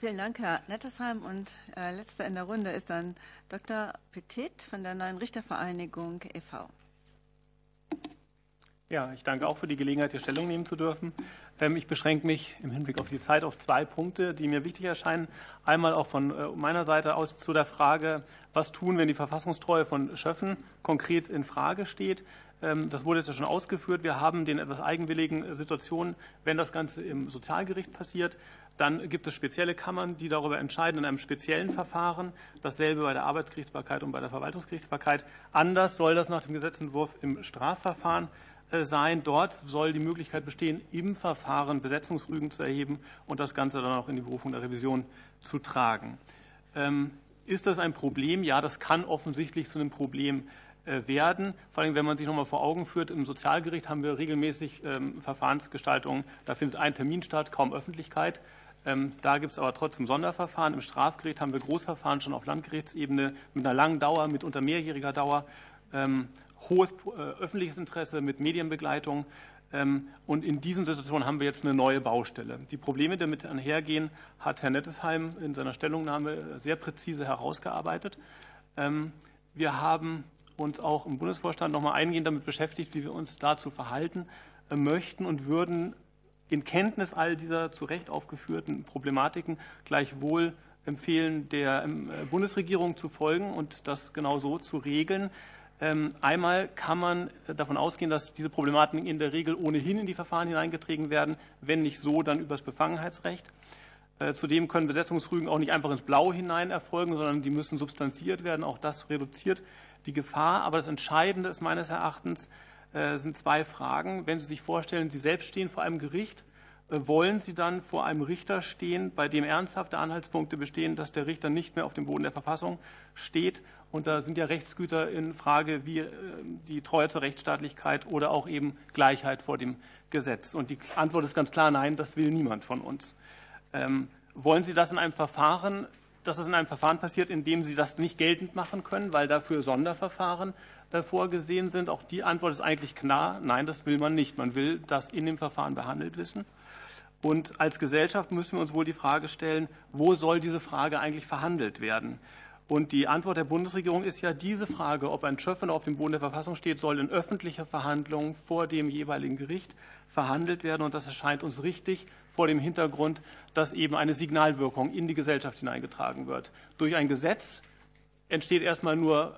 Vielen Dank, Herr Nettersheim. Und äh, letzter in der Runde ist dann Dr. Petit von der Neuen Richtervereinigung e.V. Ja, ich danke auch für die Gelegenheit, hier Stellung nehmen zu dürfen. Ähm, ich beschränke mich im Hinblick auf die Zeit auf zwei Punkte, die mir wichtig erscheinen. Einmal auch von äh, meiner Seite aus zu der Frage, was tun, wenn die Verfassungstreue von Schöffen konkret in Frage steht. Ähm, das wurde jetzt ja schon ausgeführt. Wir haben den etwas eigenwilligen Situationen, wenn das Ganze im Sozialgericht passiert. Dann gibt es spezielle Kammern, die darüber entscheiden in einem speziellen Verfahren. Dasselbe bei der Arbeitsgerichtsbarkeit und bei der Verwaltungsgerichtsbarkeit. Anders soll das nach dem Gesetzentwurf im Strafverfahren sein. Dort soll die Möglichkeit bestehen, im Verfahren Besetzungsrügen zu erheben und das Ganze dann auch in die Berufung der Revision zu tragen. Ähm, ist das ein Problem? Ja, das kann offensichtlich zu einem Problem äh, werden. Vor allem, wenn man sich noch mal vor Augen führt, im Sozialgericht haben wir regelmäßig ähm, Verfahrensgestaltungen. Da findet ein Termin statt, kaum Öffentlichkeit. Ähm, da gibt es aber trotzdem Sonderverfahren. Im Strafgericht haben wir Großverfahren schon auf Landgerichtsebene mit einer langen Dauer, mit unter mehrjähriger Dauer hohes äh, öffentliches Interesse mit Medienbegleitung. Ähm, und in diesen Situationen haben wir jetzt eine neue Baustelle. Die Probleme, die damit einhergehen, hat Herr Nettesheim in seiner Stellungnahme sehr präzise herausgearbeitet. Ähm, wir haben uns auch im Bundesvorstand noch mal eingehend damit beschäftigt, wie wir uns dazu verhalten äh, möchten und würden in Kenntnis all dieser zu Recht aufgeführten Problematiken gleichwohl empfehlen, der ähm, Bundesregierung zu folgen und das genau so zu regeln, einmal kann man davon ausgehen, dass diese Problematiken in der Regel ohnehin in die Verfahren hineingetragen werden, wenn nicht so, dann übers Befangenheitsrecht. Äh, zudem können Besetzungsrügen auch nicht einfach ins Blau hinein erfolgen, sondern die müssen substanziert werden. Auch das reduziert die Gefahr. Aber das Entscheidende ist meines Erachtens, äh, sind zwei Fragen. Wenn Sie sich vorstellen, Sie selbst stehen vor einem Gericht wollen Sie dann vor einem Richter stehen, bei dem ernsthafte Anhaltspunkte bestehen, dass der Richter nicht mehr auf dem Boden der Verfassung steht? Und da sind ja Rechtsgüter in Frage wie äh, die Treue zur Rechtsstaatlichkeit oder auch eben Gleichheit vor dem Gesetz. Und die Antwort ist ganz klar, nein, das will niemand von uns. Ähm, wollen Sie das in einem Verfahren, dass es in einem Verfahren passiert, in dem Sie das nicht geltend machen können, weil dafür Sonderverfahren äh, vorgesehen sind? Auch die Antwort ist eigentlich klar, nein, das will man nicht. Man will das in dem Verfahren behandelt wissen. Und als Gesellschaft müssen wir uns wohl die Frage stellen, wo soll diese Frage eigentlich verhandelt werden? Und die Antwort der Bundesregierung ist ja diese Frage, ob ein Schöpfer auf dem Boden der Verfassung steht, soll in öffentlicher Verhandlung vor dem jeweiligen Gericht verhandelt werden. Und das erscheint uns richtig vor dem Hintergrund, dass eben eine Signalwirkung in die Gesellschaft hineingetragen wird. Durch ein Gesetz entsteht erstmal nur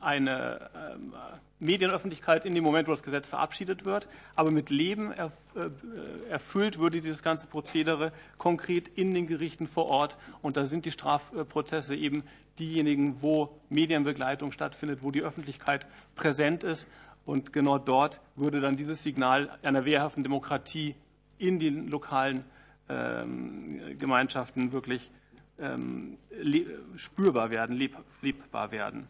eine ähm, Medienöffentlichkeit in dem Moment, wo das Gesetz verabschiedet wird. Aber mit Leben äh, erfüllt würde dieses ganze Prozedere konkret in den Gerichten vor Ort. Und da sind die Strafprozesse eben diejenigen, wo Medienbegleitung stattfindet, wo die Öffentlichkeit präsent ist. Und genau dort würde dann dieses Signal einer wehrhaften Demokratie in den lokalen ähm, Gemeinschaften wirklich ähm, spürbar werden, lebbar werden.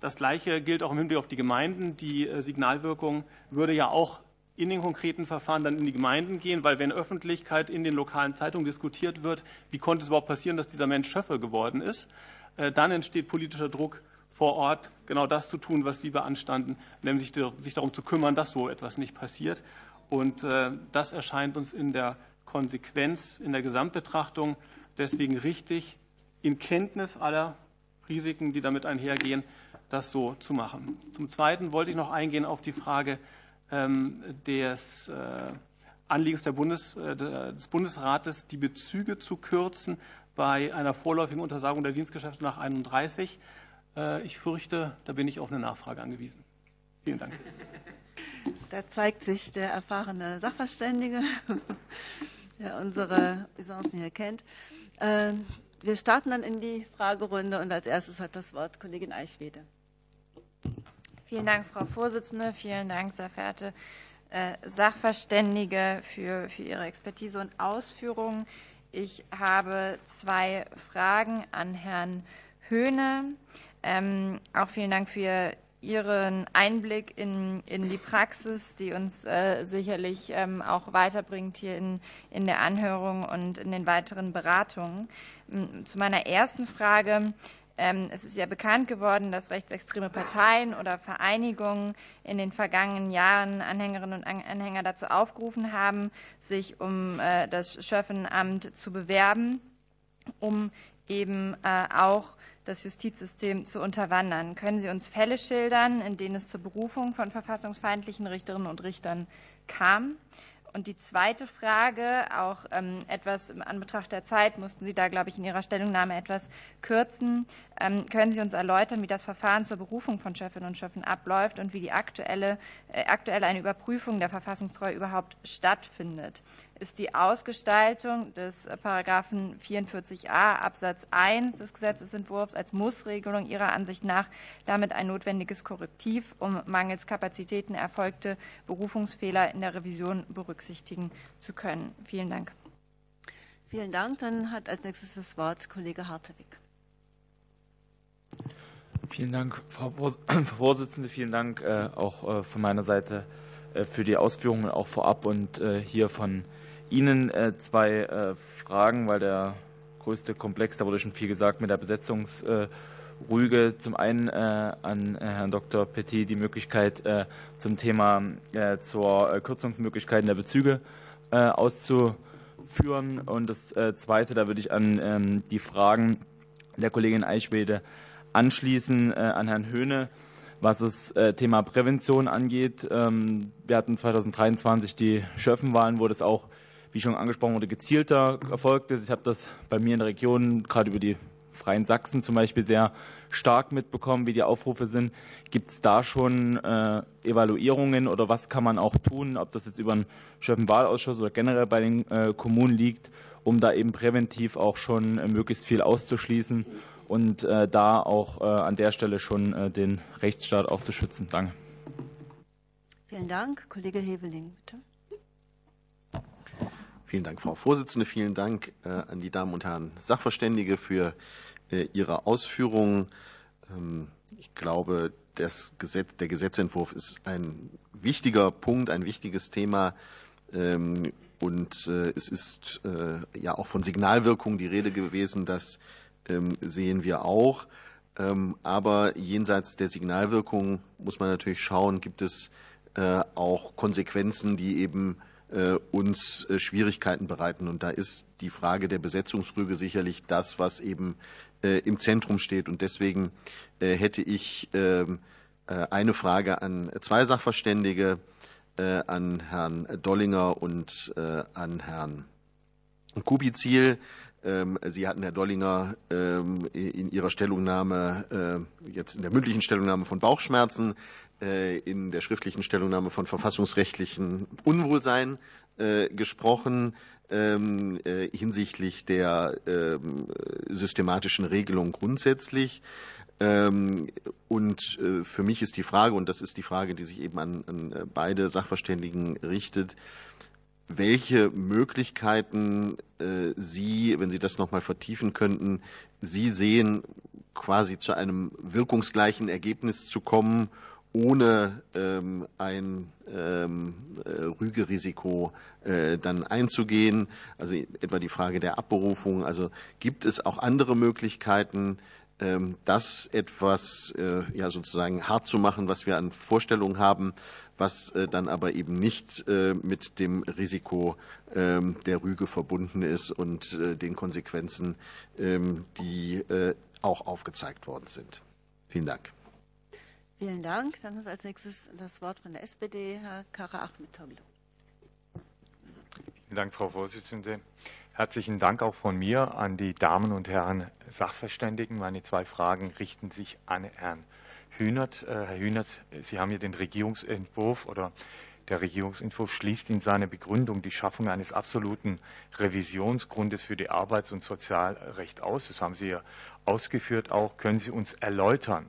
Das Gleiche gilt auch im Hinblick auf die Gemeinden. Die äh, Signalwirkung würde ja auch in den konkreten Verfahren dann in die Gemeinden gehen, weil wenn Öffentlichkeit in den lokalen Zeitungen diskutiert wird, wie konnte es überhaupt passieren, dass dieser Mensch Schöffe geworden ist, äh, dann entsteht politischer Druck vor Ort, genau das zu tun, was Sie beanstanden, nämlich sich darum zu kümmern, dass so etwas nicht passiert. Und äh, das erscheint uns in der Konsequenz, in der Gesamtbetrachtung deswegen richtig, in Kenntnis aller Risiken, die damit einhergehen, das so zu machen. Zum Zweiten wollte ich noch eingehen auf die Frage ähm, des äh, Anliegens Bundes, äh, des Bundesrates, die Bezüge zu kürzen bei einer vorläufigen Untersagung der Dienstgeschäfte nach 31. Äh, ich fürchte, da bin ich auf eine Nachfrage angewiesen. Vielen Dank. (laughs) Da zeigt sich der erfahrene Sachverständige, (laughs) der unsere Usancen hier kennt. Wir starten dann in die Fragerunde und als erstes hat das Wort Kollegin Eichwede. Vielen Dank, Frau Vorsitzende. Vielen Dank, sehr verehrte äh, Sachverständige, für, für Ihre Expertise und Ausführungen. Ich habe zwei Fragen an Herrn Höhne. Ähm, auch vielen Dank für Ihren Einblick in, in die Praxis, die uns äh, sicherlich ähm, auch weiterbringt hier in, in der Anhörung und in den weiteren Beratungen. Zu meiner ersten Frage. Ähm, es ist ja bekannt geworden, dass rechtsextreme Parteien oder Vereinigungen in den vergangenen Jahren Anhängerinnen und Anhänger dazu aufgerufen haben, sich um äh, das Schöffenamt zu bewerben, um eben äh, auch das Justizsystem zu unterwandern. Können Sie uns Fälle schildern, in denen es zur Berufung von verfassungsfeindlichen Richterinnen und Richtern kam? Und die zweite Frage, auch ähm, etwas im Anbetracht der Zeit, mussten Sie da, glaube ich, in Ihrer Stellungnahme etwas kürzen. Ähm, können Sie uns erläutern, wie das Verfahren zur Berufung von Schöffinnen und Schöffen abläuft und wie die aktuelle, äh, aktuell eine Überprüfung der Verfassungstreue überhaupt stattfindet? Ist die Ausgestaltung des Paragraphen 44a Absatz 1 des Gesetzentwurfs als Mussregelung Ihrer Ansicht nach damit ein notwendiges Korrektiv, um mangels Kapazitäten erfolgte Berufungsfehler in der Revision berücksichtigen zu können? Vielen Dank. Vielen Dank. Dann hat als nächstes das Wort Kollege Hartewig. Vielen Dank, (clears throat) Frau Vorsitzende. Vielen Dank äh, auch äh, von meiner Seite äh, für die Ausführungen auch vorab und hier von Ihnen zwei Fragen, weil der größte Komplex, da wurde schon viel gesagt, mit der Besetzungsrüge. Zum einen an Herrn Dr. Petit die Möglichkeit zum Thema zur Kürzungsmöglichkeiten der Bezüge auszuführen. Und das zweite, da würde ich an ähm, die Fragen der Kollegin Eichwede anschließen äh, an Herrn Höhne, was das äh, Thema Prävention angeht. Ähm, wir hatten 2023 die Schöffenwahlen, wo das auch, wie schon angesprochen wurde, gezielter erfolgt ist. Ich habe das bei mir in der Region, gerade über die Freien Sachsen zum Beispiel, sehr stark mitbekommen, wie die Aufrufe sind. Gibt es da schon äh, Evaluierungen oder was kann man auch tun, ob das jetzt über einen Schöffenwahlausschuss oder generell bei den Kommunen liegt, um da eben präventiv auch schon möglichst viel auszuschließen und äh, da auch äh, an der Stelle schon äh, den Rechtsstaat auch zu schützen. Danke. Vielen Dank. Kollege Heveling, bitte. Vielen Dank, Frau Vorsitzende. Vielen Dank an die Damen und Herren Sachverständige für Ihre Ausführungen. Ähm, ich glaube, das Gesetz, der Gesetzentwurf ist ein wichtiger Punkt, ein wichtiges Thema. Ähm, und es ist ja auch von Signalwirkung die Rede gewesen, dass ähm, sehen wir auch. Aber jenseits der Signalwirkung muss man natürlich schauen, gibt es äh, auch Konsequenzen, die eben äh, uns äh, Schwierigkeiten bereiten. Und da ist die Frage der Besetzungsrüge sicherlich das, was eben im Zentrum steht. Und deswegen hätte ich ähm, eine Frage an zwei Sachverständige, an Herrn Dollinger und an Herrn Kubizil. Ähm, Sie hatten, Herr Dollinger, ähm, in Ihrer Stellungnahme, äh, jetzt in der mündlichen Stellungnahme von Bauchschmerzen, äh, in der schriftlichen Stellungnahme von verfassungsrechtlichen Unwohlsein äh, gesprochen ähm, hinsichtlich der systematischen Regelung grundsätzlich. Und für mich ist die Frage, und das ist die Frage, die sich eben an, an beide Sachverständigen richtet, welche Möglichkeiten äh, Sie, wenn Sie das noch mal vertiefen könnten, Sie sehen, quasi zu einem wirkungsgleichen Ergebnis zu kommen, ohne ähm, ein ähm, äh, Rügerisiko äh, dann einzugehen. Also etwa die Frage der Abberufung. Also gibt es auch andere Möglichkeiten, ähm, das etwas ja sozusagen hart zu machen, was wir an Vorstellungen haben, was äh, dann aber eben nicht äh, mit dem Risiko ähm, der Rüge verbunden ist und äh, den Konsequenzen, ähm, die auch aufgezeigt worden sind. Vielen Dank. Vielen Dank. Dann hat als nächstes das Wort von der SPD Herr Kara Ahmed-Toglu. Vielen Dank, Frau Vorsitzende. Herzlichen Dank auch von mir an die Damen und Herren Sachverständigen. Meine zwei Fragen richten sich an Herrn Hühnert. Äh, Herr Hühnert, Sie haben hier den Regierungsentwurf oder der Regierungsentwurf schließt in seiner Begründung die Schaffung eines absoluten Revisionsgrundes für die Arbeits- und Sozialrecht aus. Das haben Sie ja ausgeführt auch. Können Sie uns erläutern,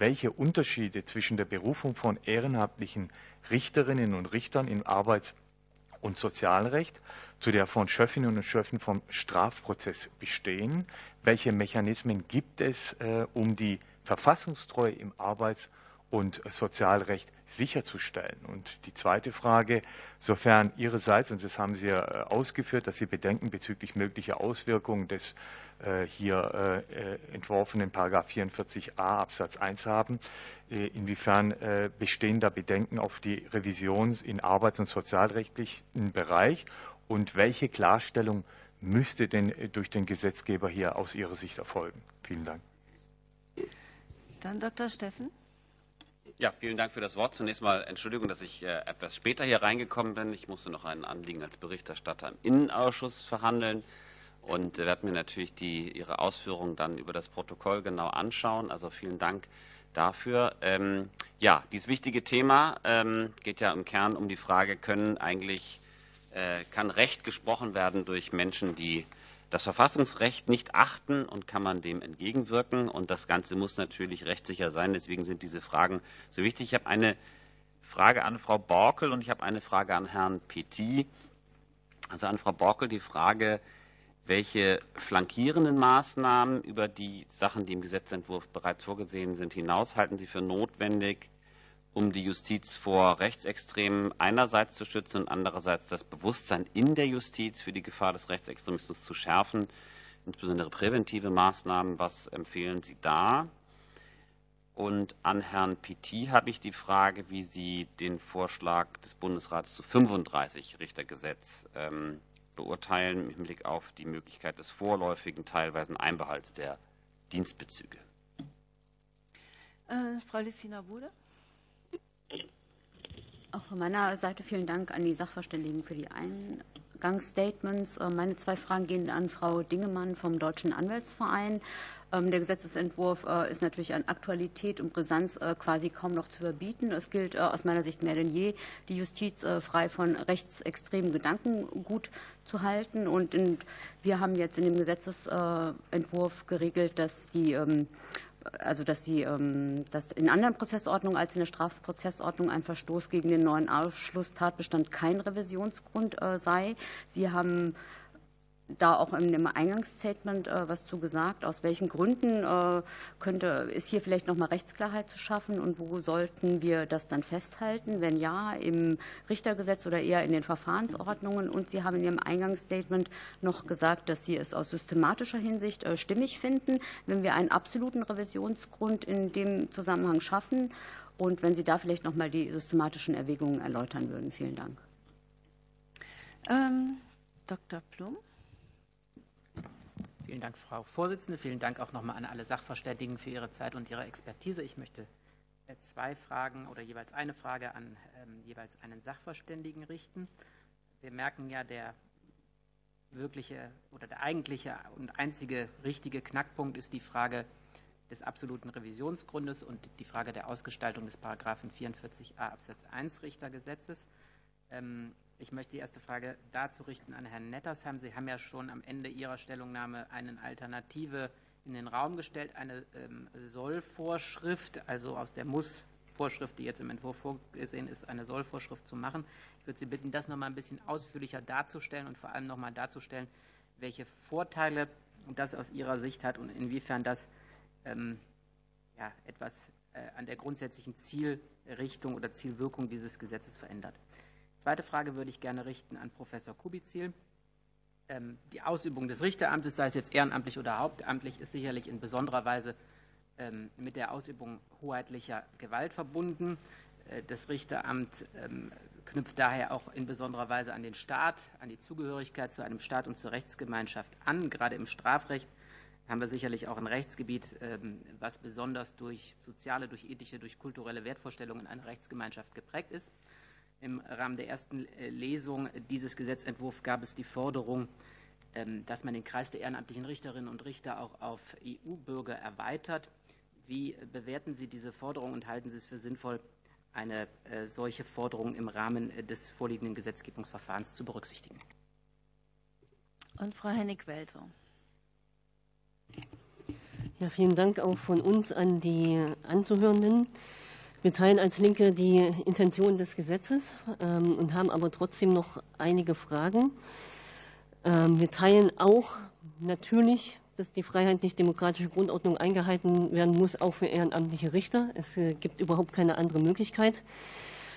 welche Unterschiede zwischen der Berufung von ehrenamtlichen Richterinnen und Richtern im Arbeits- und Sozialrecht zu der von Schöffinnen und Schöffen vom Strafprozess bestehen? Welche Mechanismen gibt es, äh, um die Verfassungstreue im Arbeits- und Sozialrecht sicherzustellen. Und die zweite Frage, sofern Ihrerseits, und das haben Sie ja äh, ausgeführt, dass Sie Bedenken bezüglich möglicher Auswirkungen des äh, hier äh, entworfenen Paragraph 44a Absatz 1 haben, inwiefern bestehen da Bedenken auf die Revision im arbeits- und sozialrechtlichen Bereich und welche Klarstellung müsste denn durch den Gesetzgeber hier aus Ihrer Sicht erfolgen? Vielen Dank. Dann Dr. Steffen. Ja, vielen Dank für das Wort. Zunächst mal Entschuldigung, dass ich äh, etwas später hier reingekommen bin. Ich musste noch ein Anliegen als Berichterstatter im Innenausschuss verhandeln und werde mir natürlich die, Ihre Ausführungen dann über das Protokoll genau anschauen. Also vielen Dank dafür. Ähm, ja, dieses wichtige Thema ähm, geht ja im Kern um die Frage, können eigentlich, äh, kann Recht gesprochen werden durch Menschen, die das Verfassungsrecht nicht achten und kann man dem entgegenwirken. Und das Ganze muss natürlich rechtssicher sein. Deswegen sind diese Fragen so wichtig. Ich habe eine Frage an Frau Borkel und ich habe eine Frage an Herrn Petit. Also an Frau Borkel die Frage, welche flankierenden Maßnahmen über die Sachen, die im Gesetzentwurf bereits vorgesehen sind, hinaus halten Sie für notwendig, um die Justiz vor Rechtsextremen einerseits zu schützen und andererseits das Bewusstsein in der Justiz für die Gefahr des Rechtsextremismus zu schärfen, insbesondere präventive Maßnahmen. Was empfehlen Sie da? Und an Herrn Pitti habe ich die Frage, wie Sie den Vorschlag des Bundesrats zu 35 Richtergesetz ähm, beurteilen, im Blick auf die Möglichkeit des vorläufigen, teilweisen Einbehalts der Dienstbezüge. Äh, Frau Lissina Bude. Auch von meiner Seite vielen Dank an die Sachverständigen für die Eingangsstatements. Äh, meine zwei Fragen gehen an Frau Dingemann vom Deutschen Anwältsverein. Ähm, der Gesetzesentwurf äh, ist natürlich an Aktualität und Brisanz äh, quasi kaum noch zu überbieten. Es gilt aus meiner Sicht mehr denn je, die Justiz frei von rechtsextremen Gedankengut zu halten. Und wir haben jetzt in dem Gesetzesentwurf geregelt, dass die ähm, also dass, sie, ähm, dass in anderen Prozessordnungen als in der Strafprozessordnung ein Verstoß gegen den neuen Ausschlusstatbestand kein Revisionsgrund äh, sei. Sie haben da auch dem Eingangsstatement äh, was zu gesagt. Aus welchen Gründen äh, könnte, ist hier vielleicht noch mal Rechtsklarheit zu schaffen und wo sollten wir das dann festhalten? Wenn ja, im Richtergesetz oder eher in den Verfahrensordnungen. Und Sie haben in Ihrem Eingangsstatement noch gesagt, dass Sie es aus systematischer Hinsicht äh, stimmig finden, wenn wir einen absoluten Revisionsgrund in dem Zusammenhang schaffen. Und wenn Sie da vielleicht noch mal die systematischen Erwägungen erläutern würden. Vielen Dank. Ähm, Dr. Plum. Vielen Dank, Frau Vorsitzende. Vielen Dank auch nochmal an alle Sachverständigen für ihre Zeit und ihre Expertise. Ich möchte äh, zwei Fragen oder jeweils eine Frage an ähm, jeweils einen Sachverständigen richten. Wir merken ja, der wirkliche oder der eigentliche und einzige richtige Knackpunkt ist die Frage des absoluten Revisionsgrundes und die Frage der Ausgestaltung des Paragraphen 44a Absatz 1 Richtergesetzes. Ähm, ich möchte die erste Frage dazu richten an Herrn Nettersheim. Sie haben ja schon am Ende Ihrer Stellungnahme eine Alternative in den Raum gestellt, eine ähm, Sollvorschrift, also aus der Muss-Vorschrift, die jetzt im Entwurf vorgesehen ist, eine Sollvorschrift zu machen. Ich würde Sie bitten, das noch mal ein bisschen ausführlicher darzustellen und vor allem noch mal darzustellen, welche Vorteile das aus Ihrer Sicht hat und inwiefern das ähm, ja, etwas äh, an der grundsätzlichen Zielrichtung oder Zielwirkung dieses Gesetzes verändert. Zweite Frage würde ich gerne richten an Professor Kubizil. Ähm, die Ausübung des Richteramtes, sei es jetzt ehrenamtlich oder hauptamtlich, ist sicherlich in besonderer Weise ähm, mit der Ausübung hoheitlicher Gewalt verbunden. Äh, das Richteramt ähm, knüpft daher auch in besonderer Weise an den Staat, an die Zugehörigkeit zu einem Staat und zur Rechtsgemeinschaft an. Gerade im Strafrecht haben wir sicherlich auch ein Rechtsgebiet, was besonders durch soziale, durch ethische, durch kulturelle Wertvorstellungen einer Rechtsgemeinschaft geprägt ist. Im Rahmen der ersten äh, Lesung dieses Gesetzentwurfs gab es die Forderung, ähm, dass man den Kreis der ehrenamtlichen Richterinnen und Richter auch auf EU-Bürger erweitert. Wie bewerten Sie diese Forderung und halten Sie es für sinnvoll, eine äh, solche Forderung im Rahmen äh, des vorliegenden Gesetzgebungsverfahrens zu berücksichtigen? Und Frau Hennig-Welser. Ja, vielen Dank auch von uns an die Anzuhörenden. Wir teilen als Linke die Intention des Gesetzes ähm, und haben aber trotzdem noch einige Fragen. Ähm, wir teilen auch natürlich, dass die freiheitlich-demokratische Grundordnung eingehalten werden muss, auch für ehrenamtliche Richter. Es äh, gibt überhaupt keine andere Möglichkeit.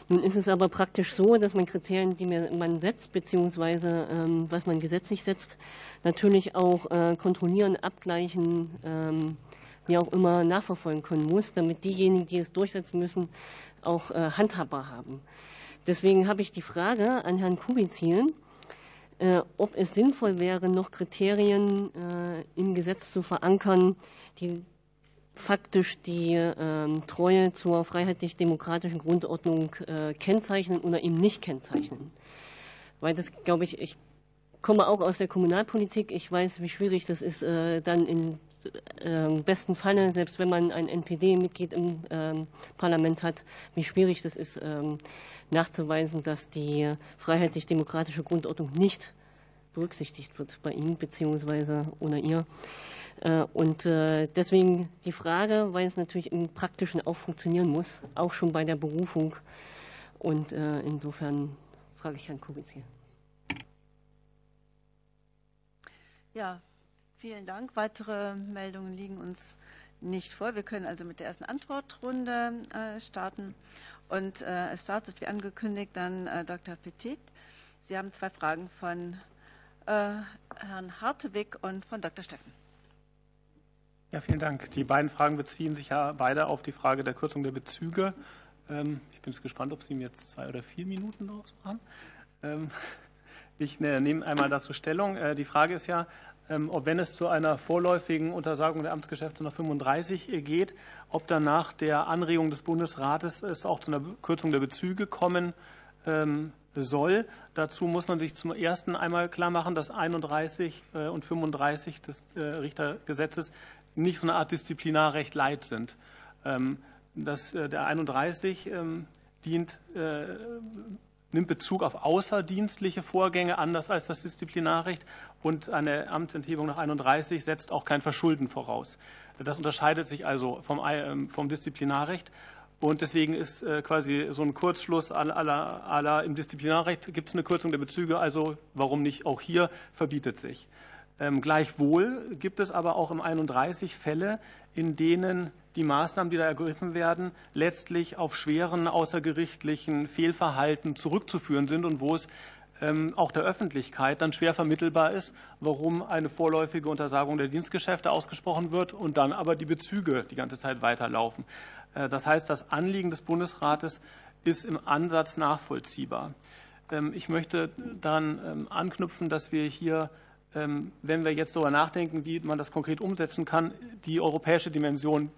Nun ist es aber praktisch so, dass man Kriterien, die man setzt, beziehungsweise ähm, was man gesetzlich setzt, natürlich auch äh, kontrollieren, abgleichen, wie auch immer nachverfolgen können muss, damit diejenigen, die es durchsetzen müssen, auch äh, handhabbar haben. Deswegen habe ich die Frage an Herrn Kubizil, äh, ob es sinnvoll wäre, noch Kriterien äh, im Gesetz zu verankern, die faktisch die ähm, Treue zur freiheitlich-demokratischen Grundordnung äh, kennzeichnen oder eben nicht kennzeichnen. Weil das, glaube ich, ich komme auch aus der Kommunalpolitik. Ich weiß, wie schwierig das ist, äh, dann äh, besten Falle, selbst wenn man ein NPD-Mitglied im ähm, Parlament hat, wie schwierig das ist, ähm, nachzuweisen, dass die freiheitlich-demokratische Grundordnung nicht berücksichtigt wird bei ihm bzw. ohne ihr. Äh, und äh, deswegen die Frage, weil es natürlich im Praktischen auch funktionieren muss, auch schon bei der Berufung. Und insofern frage ich Herrn Kubitz hier. Ja, vielen Dank. Weitere Meldungen liegen uns nicht vor. Wir können also mit der ersten Antwortrunde starten. Und es startet wie angekündigt dann Dr. Petit. Sie haben zwei Fragen von Herrn Hartewig und von Dr. Steffen. Ja, vielen Dank. Die beiden Fragen beziehen sich ja beide auf die Frage der Kürzung der Bezüge. Ähm, ich bin jetzt gespannt, ob Sie mir jetzt zwei oder vier Minuten daraus machen. Ähm, ich ne, nehme einmal dazu Stellung. Äh, die Frage ist ja, ob wenn es zu einer vorläufigen Untersagung der Amtsgeschäfte nach 35 geht, ob dann nach der Anregung des Bundesrates es auch zu einer Kürzung der Bezüge kommen soll. Dazu muss man sich zum ersten einmal klar machen, dass 31 äh, und 35 des äh, Richtergesetzes nicht so eine Art Disziplinarrecht light sind. Ähm, das, äh, der 31 ähm, dient, nimmt Bezug auf außerdienstliche Vorgänge anders als das Disziplinarrecht und eine Amtsenthebung nach 31 setzt auch kein Verschulden voraus. Das unterscheidet sich also vom, ähm, vom Disziplinarrecht. Und deswegen ist äh, quasi so ein Kurzschluss aller im Disziplinarrecht gibt es eine Kürzung der Bezüge, also warum nicht auch hier verbietet sich. Ähm, gleichwohl gibt es aber auch im 31 Fälle, in denen die Maßnahmen, die da ergriffen werden, letztlich auf schweren außergerichtlichen Fehlverhalten zurückzuführen sind und wo es ähm, auch der Öffentlichkeit dann schwer vermittelbar ist, warum eine vorläufige Untersagung der Dienstgeschäfte ausgesprochen wird und dann aber die Bezüge die ganze Zeit weiterlaufen. Äh, das heißt, das Anliegen des Bundesrates ist im Ansatz nachvollziehbar. Ähm, ich möchte dann anknüpfen, dass wir hier ähm, wenn wir jetzt darüber nachdenken, wie man das konkret umsetzen kann, die europäische Dimension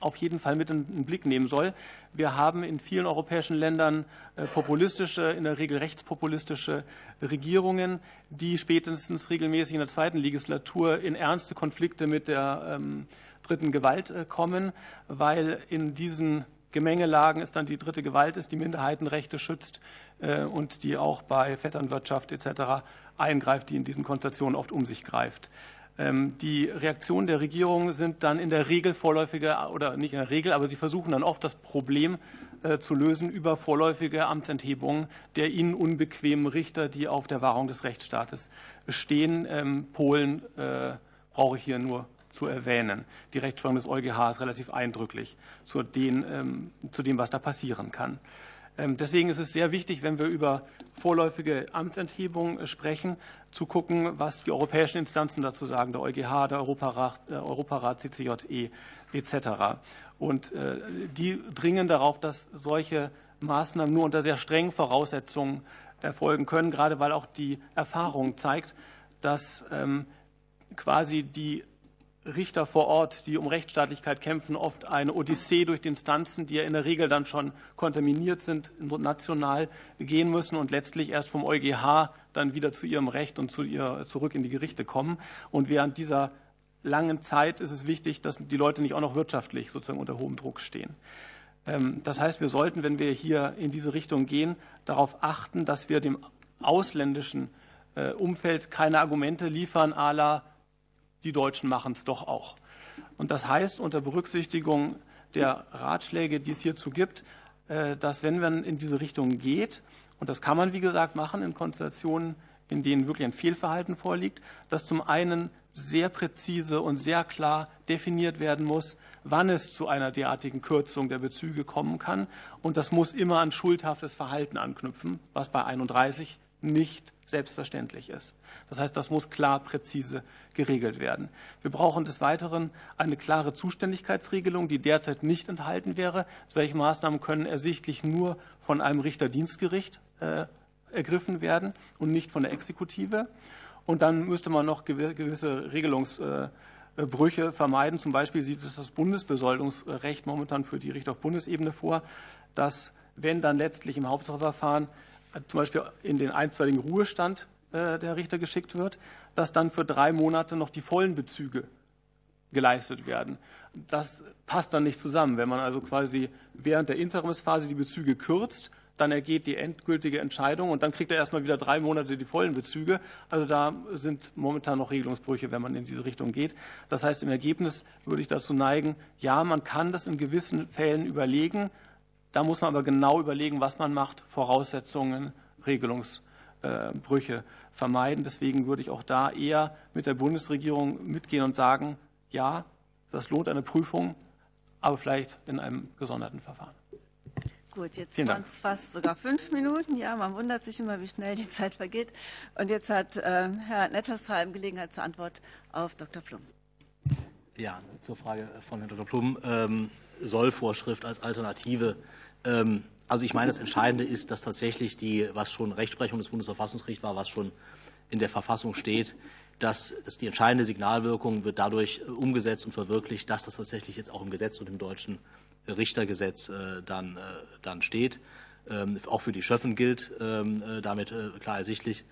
auf jeden Fall mit in den Blick nehmen soll. Wir haben in vielen europäischen Ländern äh, populistische, in der Regel rechtspopulistische Regierungen, die spätestens regelmäßig in der zweiten Legislatur in ernste Konflikte mit der ähm, dritten Gewalt äh, kommen, weil in diesen Gemengelagen es dann die dritte Gewalt ist, die Minderheitenrechte schützt äh, und die auch bei Vetternwirtschaft etc eingreift, die in diesen Konstellationen oft um sich greift. Ähm, die Reaktionen der Regierung sind dann in der Regel vorläufige oder nicht in der Regel, aber sie versuchen dann oft das Problem äh, zu lösen über vorläufige Amtsenthebungen der ihnen unbequemen Richter, die auf der Wahrung des Rechtsstaates stehen. Ähm, Polen äh, brauche ich hier nur zu erwähnen. Die Rechtsprechung des EuGH ist relativ eindrücklich zu, den, ähm, zu dem, was da passieren kann. Ähm, deswegen ist es sehr wichtig, wenn wir über vorläufige Amtsenthebung äh, sprechen, zu gucken, was die europäischen Instanzen dazu sagen, der EuGH, der Europarat, der Europarat CCJE etc. Und äh, die dringen darauf, dass solche Maßnahmen nur unter sehr strengen Voraussetzungen erfolgen können, gerade weil auch die Erfahrung zeigt, dass ähm, quasi die Richter vor Ort, die um Rechtsstaatlichkeit kämpfen, oft eine Odyssee durch die Instanzen, die ja in der Regel dann schon kontaminiert sind, national gehen müssen und letztlich erst vom EuGH dann wieder zu ihrem Recht und zu ihr zurück in die Gerichte kommen. Und während dieser langen Zeit ist es wichtig, dass die Leute nicht auch noch wirtschaftlich sozusagen unter hohem Druck stehen. Ähm, das heißt, wir sollten, wenn wir hier in diese Richtung gehen, darauf achten, dass wir dem ausländischen äh, Umfeld keine Argumente liefern, à la die Deutschen machen es doch auch. Und das heißt, unter Berücksichtigung der Ratschläge, die es hierzu gibt, äh, dass wenn man in diese Richtung geht, und das kann man, wie gesagt, machen in Konstellationen, in denen wirklich ein Fehlverhalten vorliegt, dass zum einen sehr präzise und sehr klar definiert werden muss, wann es zu einer derartigen Kürzung der Bezüge kommen kann. Und das muss immer an schuldhaftes Verhalten anknüpfen, was bei 31 nicht selbstverständlich ist. Das heißt, das muss klar, präzise geregelt werden. Wir brauchen des Weiteren eine klare Zuständigkeitsregelung, die derzeit nicht enthalten wäre. Solche Maßnahmen können ersichtlich nur von einem Richterdienstgericht äh, ergriffen werden und nicht von der Exekutive. Und dann müsste man noch gewisse Regelungs- äh, Brüche vermeiden. Zum Beispiel sieht es das Bundesbesoldungsrecht momentan für die Richter auf Bundesebene vor, dass wenn dann letztlich im Hauptsacheverfahren zum Beispiel in den einstweiligen Ruhestand der Richter geschickt wird, dass dann für drei Monate noch die vollen Bezüge geleistet werden. Das passt dann nicht zusammen. Wenn man also quasi während der Interimsphase die Bezüge kürzt, dann ergeht die endgültige Entscheidung und dann kriegt er erstmal wieder drei Monate die vollen Bezüge. Also da sind momentan noch Regelungsbrüche, wenn man in diese Richtung geht. Das heißt, im Ergebnis würde ich dazu neigen, ja, man kann das in gewissen Fällen überlegen. Da muss man aber genau überlegen, was man macht, Voraussetzungen, Regelungsbrüche vermeiden. Deswegen würde ich auch da eher mit der Bundesregierung mitgehen und sagen, ja, das lohnt eine Prüfung, aber vielleicht in einem gesonderten Verfahren. Gut, jetzt waren es fast sogar fünf Minuten. Ja, man wundert sich immer, wie schnell die Zeit vergeht. Und jetzt hat äh, Herr Nettersheim Gelegenheit zur Antwort auf Dr. Plum. Ja, zur Frage von Herrn Dr. Plum. Ähm, Sollvorschrift als Alternative. Ähm, also ich meine, das Entscheidende ist, dass tatsächlich die, was schon Rechtsprechung des Bundesverfassungsgerichts war, was schon in der Verfassung steht, dass, dass die entscheidende Signalwirkung wird dadurch umgesetzt und verwirklicht, dass das tatsächlich jetzt auch im Gesetz und im deutschen Richtergesetz äh, dann, äh, dann steht. Ähm, auch für die Schöffen gilt ähm, äh, damit klar ersichtlich.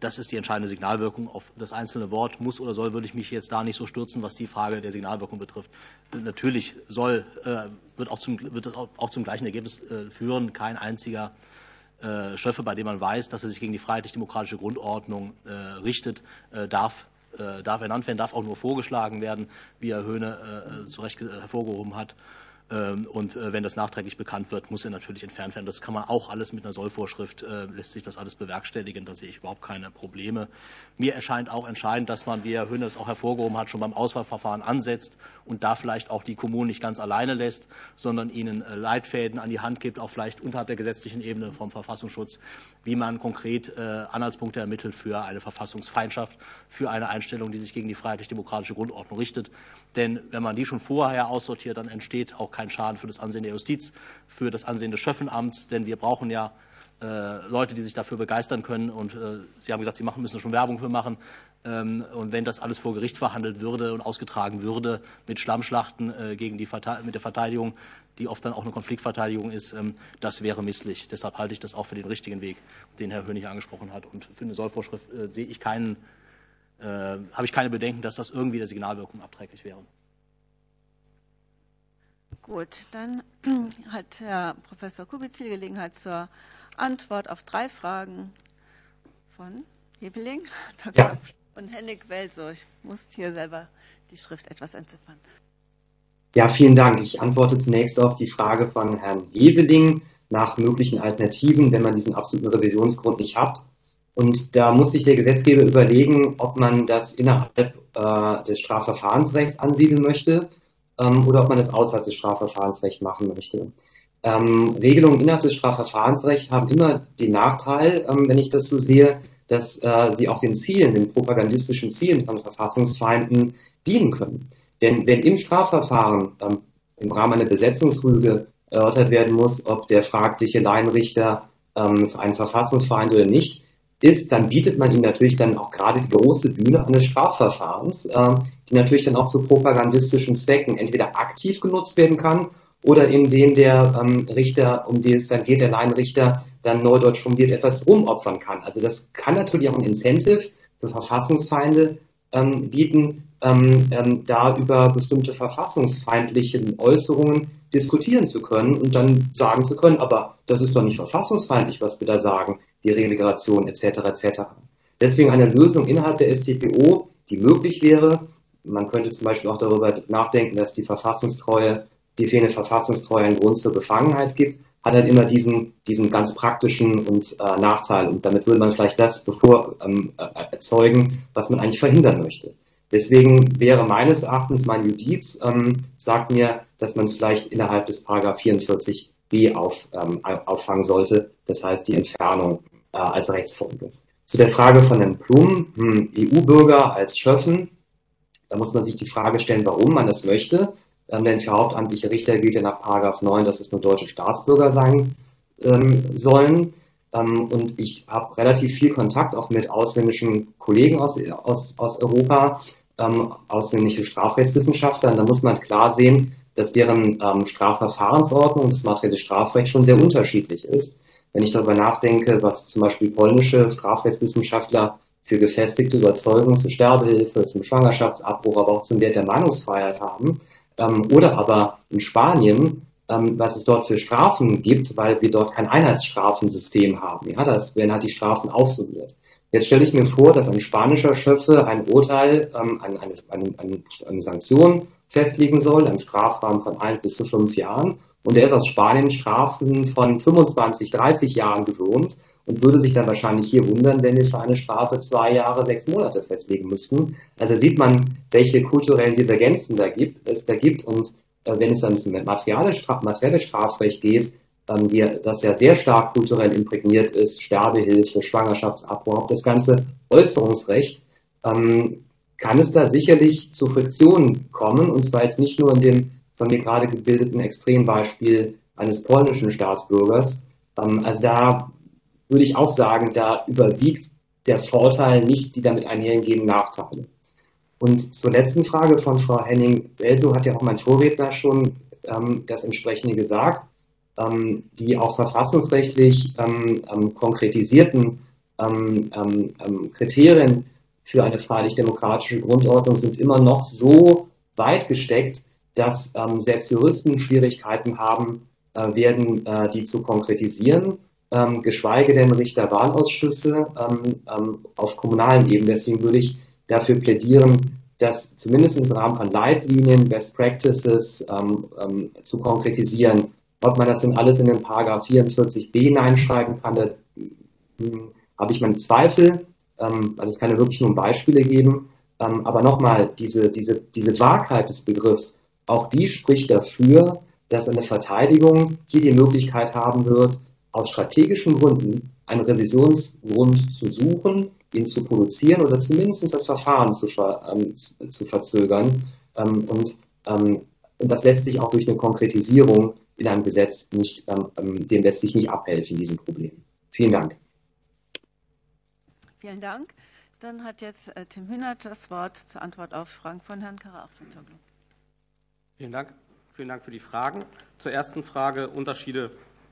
Das ist die entscheidende Signalwirkung. Auf das einzelne Wort muss oder soll, würde ich mich jetzt da nicht so stürzen, was die Frage der Signalwirkung betrifft. Natürlich soll, wird, auch zum, wird das auch zum gleichen Ergebnis führen. Kein einziger Schöffe, bei dem man weiß, dass er sich gegen die freiheitlich-demokratische Grundordnung richtet, darf, darf ernannt werden, darf auch nur vorgeschlagen werden, wie Herr Höhne zu Recht hervorgehoben hat. Ähm, und äh, wenn das nachträglich bekannt wird, muss er natürlich entfernt werden. Das kann man auch alles mit einer Sollvorschrift, äh, lässt sich das alles bewerkstelligen. Da sehe ich überhaupt keine Probleme. Mir erscheint auch entscheidend, dass man, wie Herr Höhne es auch hervorgehoben hat, schon beim Auswahlverfahren ansetzt und da vielleicht auch die Kommunen nicht ganz alleine lässt, sondern ihnen äh, Leitfäden an die Hand gibt, auch vielleicht unterhalb der gesetzlichen Ebene vom Verfassungsschutz, wie man konkret Anhaltspunkte ermittelt für eine Verfassungsfeindschaft, für eine Einstellung, die sich gegen die freiheitlich-demokratische Grundordnung richtet. Denn wenn man die schon vorher aussortiert, dann entsteht auch kein Schaden für das Ansehen der Justiz, für das Ansehen des Schöffenamts, denn wir brauchen ja äh, Leute, die sich dafür begeistern können. Und äh, Sie haben gesagt, Sie machen, müssen schon Werbung für machen. Ähm, und wenn das alles vor Gericht verhandelt würde und ausgetragen würde mit Schlammschlachten äh, gegen die mit der Verteidigung, die oft dann auch eine Konfliktverteidigung ist, ähm, das wäre misslich. Deshalb halte ich das auch für den richtigen Weg, den Herr Hönig angesprochen hat. Und für eine Sollvorschrift sehe ich keinen, habe ich keine Bedenken, dass das irgendwie der Signalwirkung abträglich wäre. Gut, dann (clears throat) hat Herr Professor Kubitz Gelegenheit zur Antwort auf drei Fragen von Hebeling (laughs) ja. Und Hennig Welso. Ich muss hier selber die Schrift etwas entziffern. Ja, vielen Dank. Ich antworte zunächst auf die Frage von Herrn Heveling nach möglichen Alternativen, wenn man diesen absoluten Revisionsgrund nicht hat. Und da muss sich der Gesetzgeber überlegen, ob man das innerhalb äh, des Strafverfahrensrechts ansiedeln möchte ähm, oder ob man das außerhalb des Strafverfahrensrechts machen möchte. Ähm, Regelungen innerhalb des Strafverfahrensrechts haben immer den Nachteil, ähm, wenn ich das so sehe, dass äh, sie auch den Zielen, den propagandistischen Zielen von Verfassungsfeinden dienen können. Denn wenn im Strafverfahren ähm, im Rahmen einer Besetzungsrüge erörtert werden muss, ob der fragliche Laienrichter ähm, ein Verfassungsfeind oder nicht, ist, dann bietet man ihm natürlich dann auch gerade die große Bühne eines Strafverfahrens, äh, die natürlich dann auch zu propagandistischen Zwecken entweder aktiv genutzt werden kann oder indem der ähm, Richter, um den es dann geht, der Laienrichter, dann neudeutsch formuliert etwas rumopfern kann. Also das kann natürlich auch ein Incentive für Verfassungsfeinde ähm, bieten, ähm, ähm, da über bestimmte verfassungsfeindliche Äußerungen diskutieren zu können und dann sagen zu können, aber das ist doch nicht verfassungsfeindlich, was wir da sagen, die Relegation etc. etc. Deswegen eine Lösung innerhalb der StPO, die möglich wäre. Man könnte zum Beispiel auch darüber nachdenken, dass die Verfassungstreue, die fehlende Verfassungstreue einen Grund zur Befangenheit gibt, hat halt immer diesen, diesen ganz praktischen und äh, Nachteil. Und damit würde man vielleicht das bevor ähm, äh, erzeugen, was man eigentlich verhindern möchte. Deswegen wäre meines Erachtens mein Judiz, ähm, sagt mir, dass man es vielleicht innerhalb des Paragraph 44b auf, ähm, auffangen sollte, das heißt die Entfernung äh, als Rechtsfolge. Zu der Frage von Herrn Plum, hm, EU-Bürger als Schöffen, da muss man sich die Frage stellen, warum man das möchte. Für hauptamtliche Richter gilt ja nach Paragraph 9, dass es nur deutsche Staatsbürger sein ähm, sollen. Ähm, und ich habe relativ viel Kontakt auch mit ausländischen Kollegen aus, aus, aus Europa. ähm, ausländische Strafrechtswissenschaftler. Und da muss man klar sehen, dass deren Strafverfahrensordnung, das materielle Strafrecht schon sehr unterschiedlich ist. Wenn ich darüber nachdenke, was zum Beispiel polnische Strafrechtswissenschaftler für gefestigte Überzeugung zur Sterbehilfe, zum Schwangerschaftsabbruch, aber auch zum Wert der Meinungsfreiheit haben, oder aber in Spanien, ähm, was es dort für Strafen gibt, weil wir dort kein Einheitsstrafensystem haben. Ja, das werden halt die Strafen aufsummiert. Jetzt stelle ich mir vor, dass ein spanischer Schöffe ein Urteil, ähm, eine, eine, eine, eine Sanktion festlegen soll, einen Strafrahmen von ein bis zu fünf Jahren. Und er ist aus Spanien Strafen von 25, 30 Jahren gewohnt und würde sich dann wahrscheinlich hier wundern, wenn wir für eine Strafe zwei Jahre, sechs Monate festlegen müssten. Also sieht man, welche kulturellen Divergenzen da gibt, es da gibt. Und äh, wenn es dann um materielle, Straf, materielle Strafrecht geht, ähm, die, das ja sehr stark kulturell imprägniert ist, Sterbehilfe, Schwangerschaftsabbruch, das ganze Äußerungsrecht, ähm, kann es da sicherlich zu Friktionen kommen, und zwar jetzt nicht nur in dem von mir gerade gebildeten Extrembeispiel eines polnischen Staatsbürgers. Ähm, also da würde ich auch sagen, da überwiegt der Vorteil nicht die damit einhergehenden Nachteile. Und zur letzten Frage von Frau Henning-Welso hat ja auch mein Vorredner schon ähm, das entsprechende gesagt. Ähm, die auch verfassungsrechtlich ähm, ähm konkretisierten ähm, ähm, Kriterien für eine freiheitlich-demokratische Grundordnung sind immer noch so weit gesteckt, dass selbst Juristen Schwierigkeiten haben äh, werden, äh, die zu konkretisieren, ähm, geschweige denn Richterwahlausschüsse ähm, ähm auf kommunalen Ebene. Deswegen würde ich dafür plädieren, das zumindest im Rahmen von Leitlinien, Best Practices ähm, ähm, zu konkretisieren. Ob man das denn alles in den Paragraph 44b hineinschreiben kann, da hm, habe ich meine Zweifel. Ähm, also es kann ja wirklich nur Beispiele geben. Aber nochmal, diese, diese, diese Wahrheit des Begriffs, auch die spricht dafür, dass eine Verteidigung hier die Möglichkeit haben wird, aus strategischen Gründen einen Revisionsgrund zu suchen, ihn zu produzieren oder zumindest das Verfahren zu, ver, ähm, zu verzögern. Ähm, und, ähm, und das lässt sich auch durch eine Konkretisierung in einem Gesetz nicht, ähm, ähm, dem lässt sich nicht abhelfen, diesem Problem. Vielen Dank. Vielen Dank. Dann hat jetzt äh, Tim Hühnert das Wort zur Antwort auf Fragen von Herrn Karaaflutoglu. Vielen Dank. Vielen Dank für die Fragen. Zur ersten Frage Unterschiede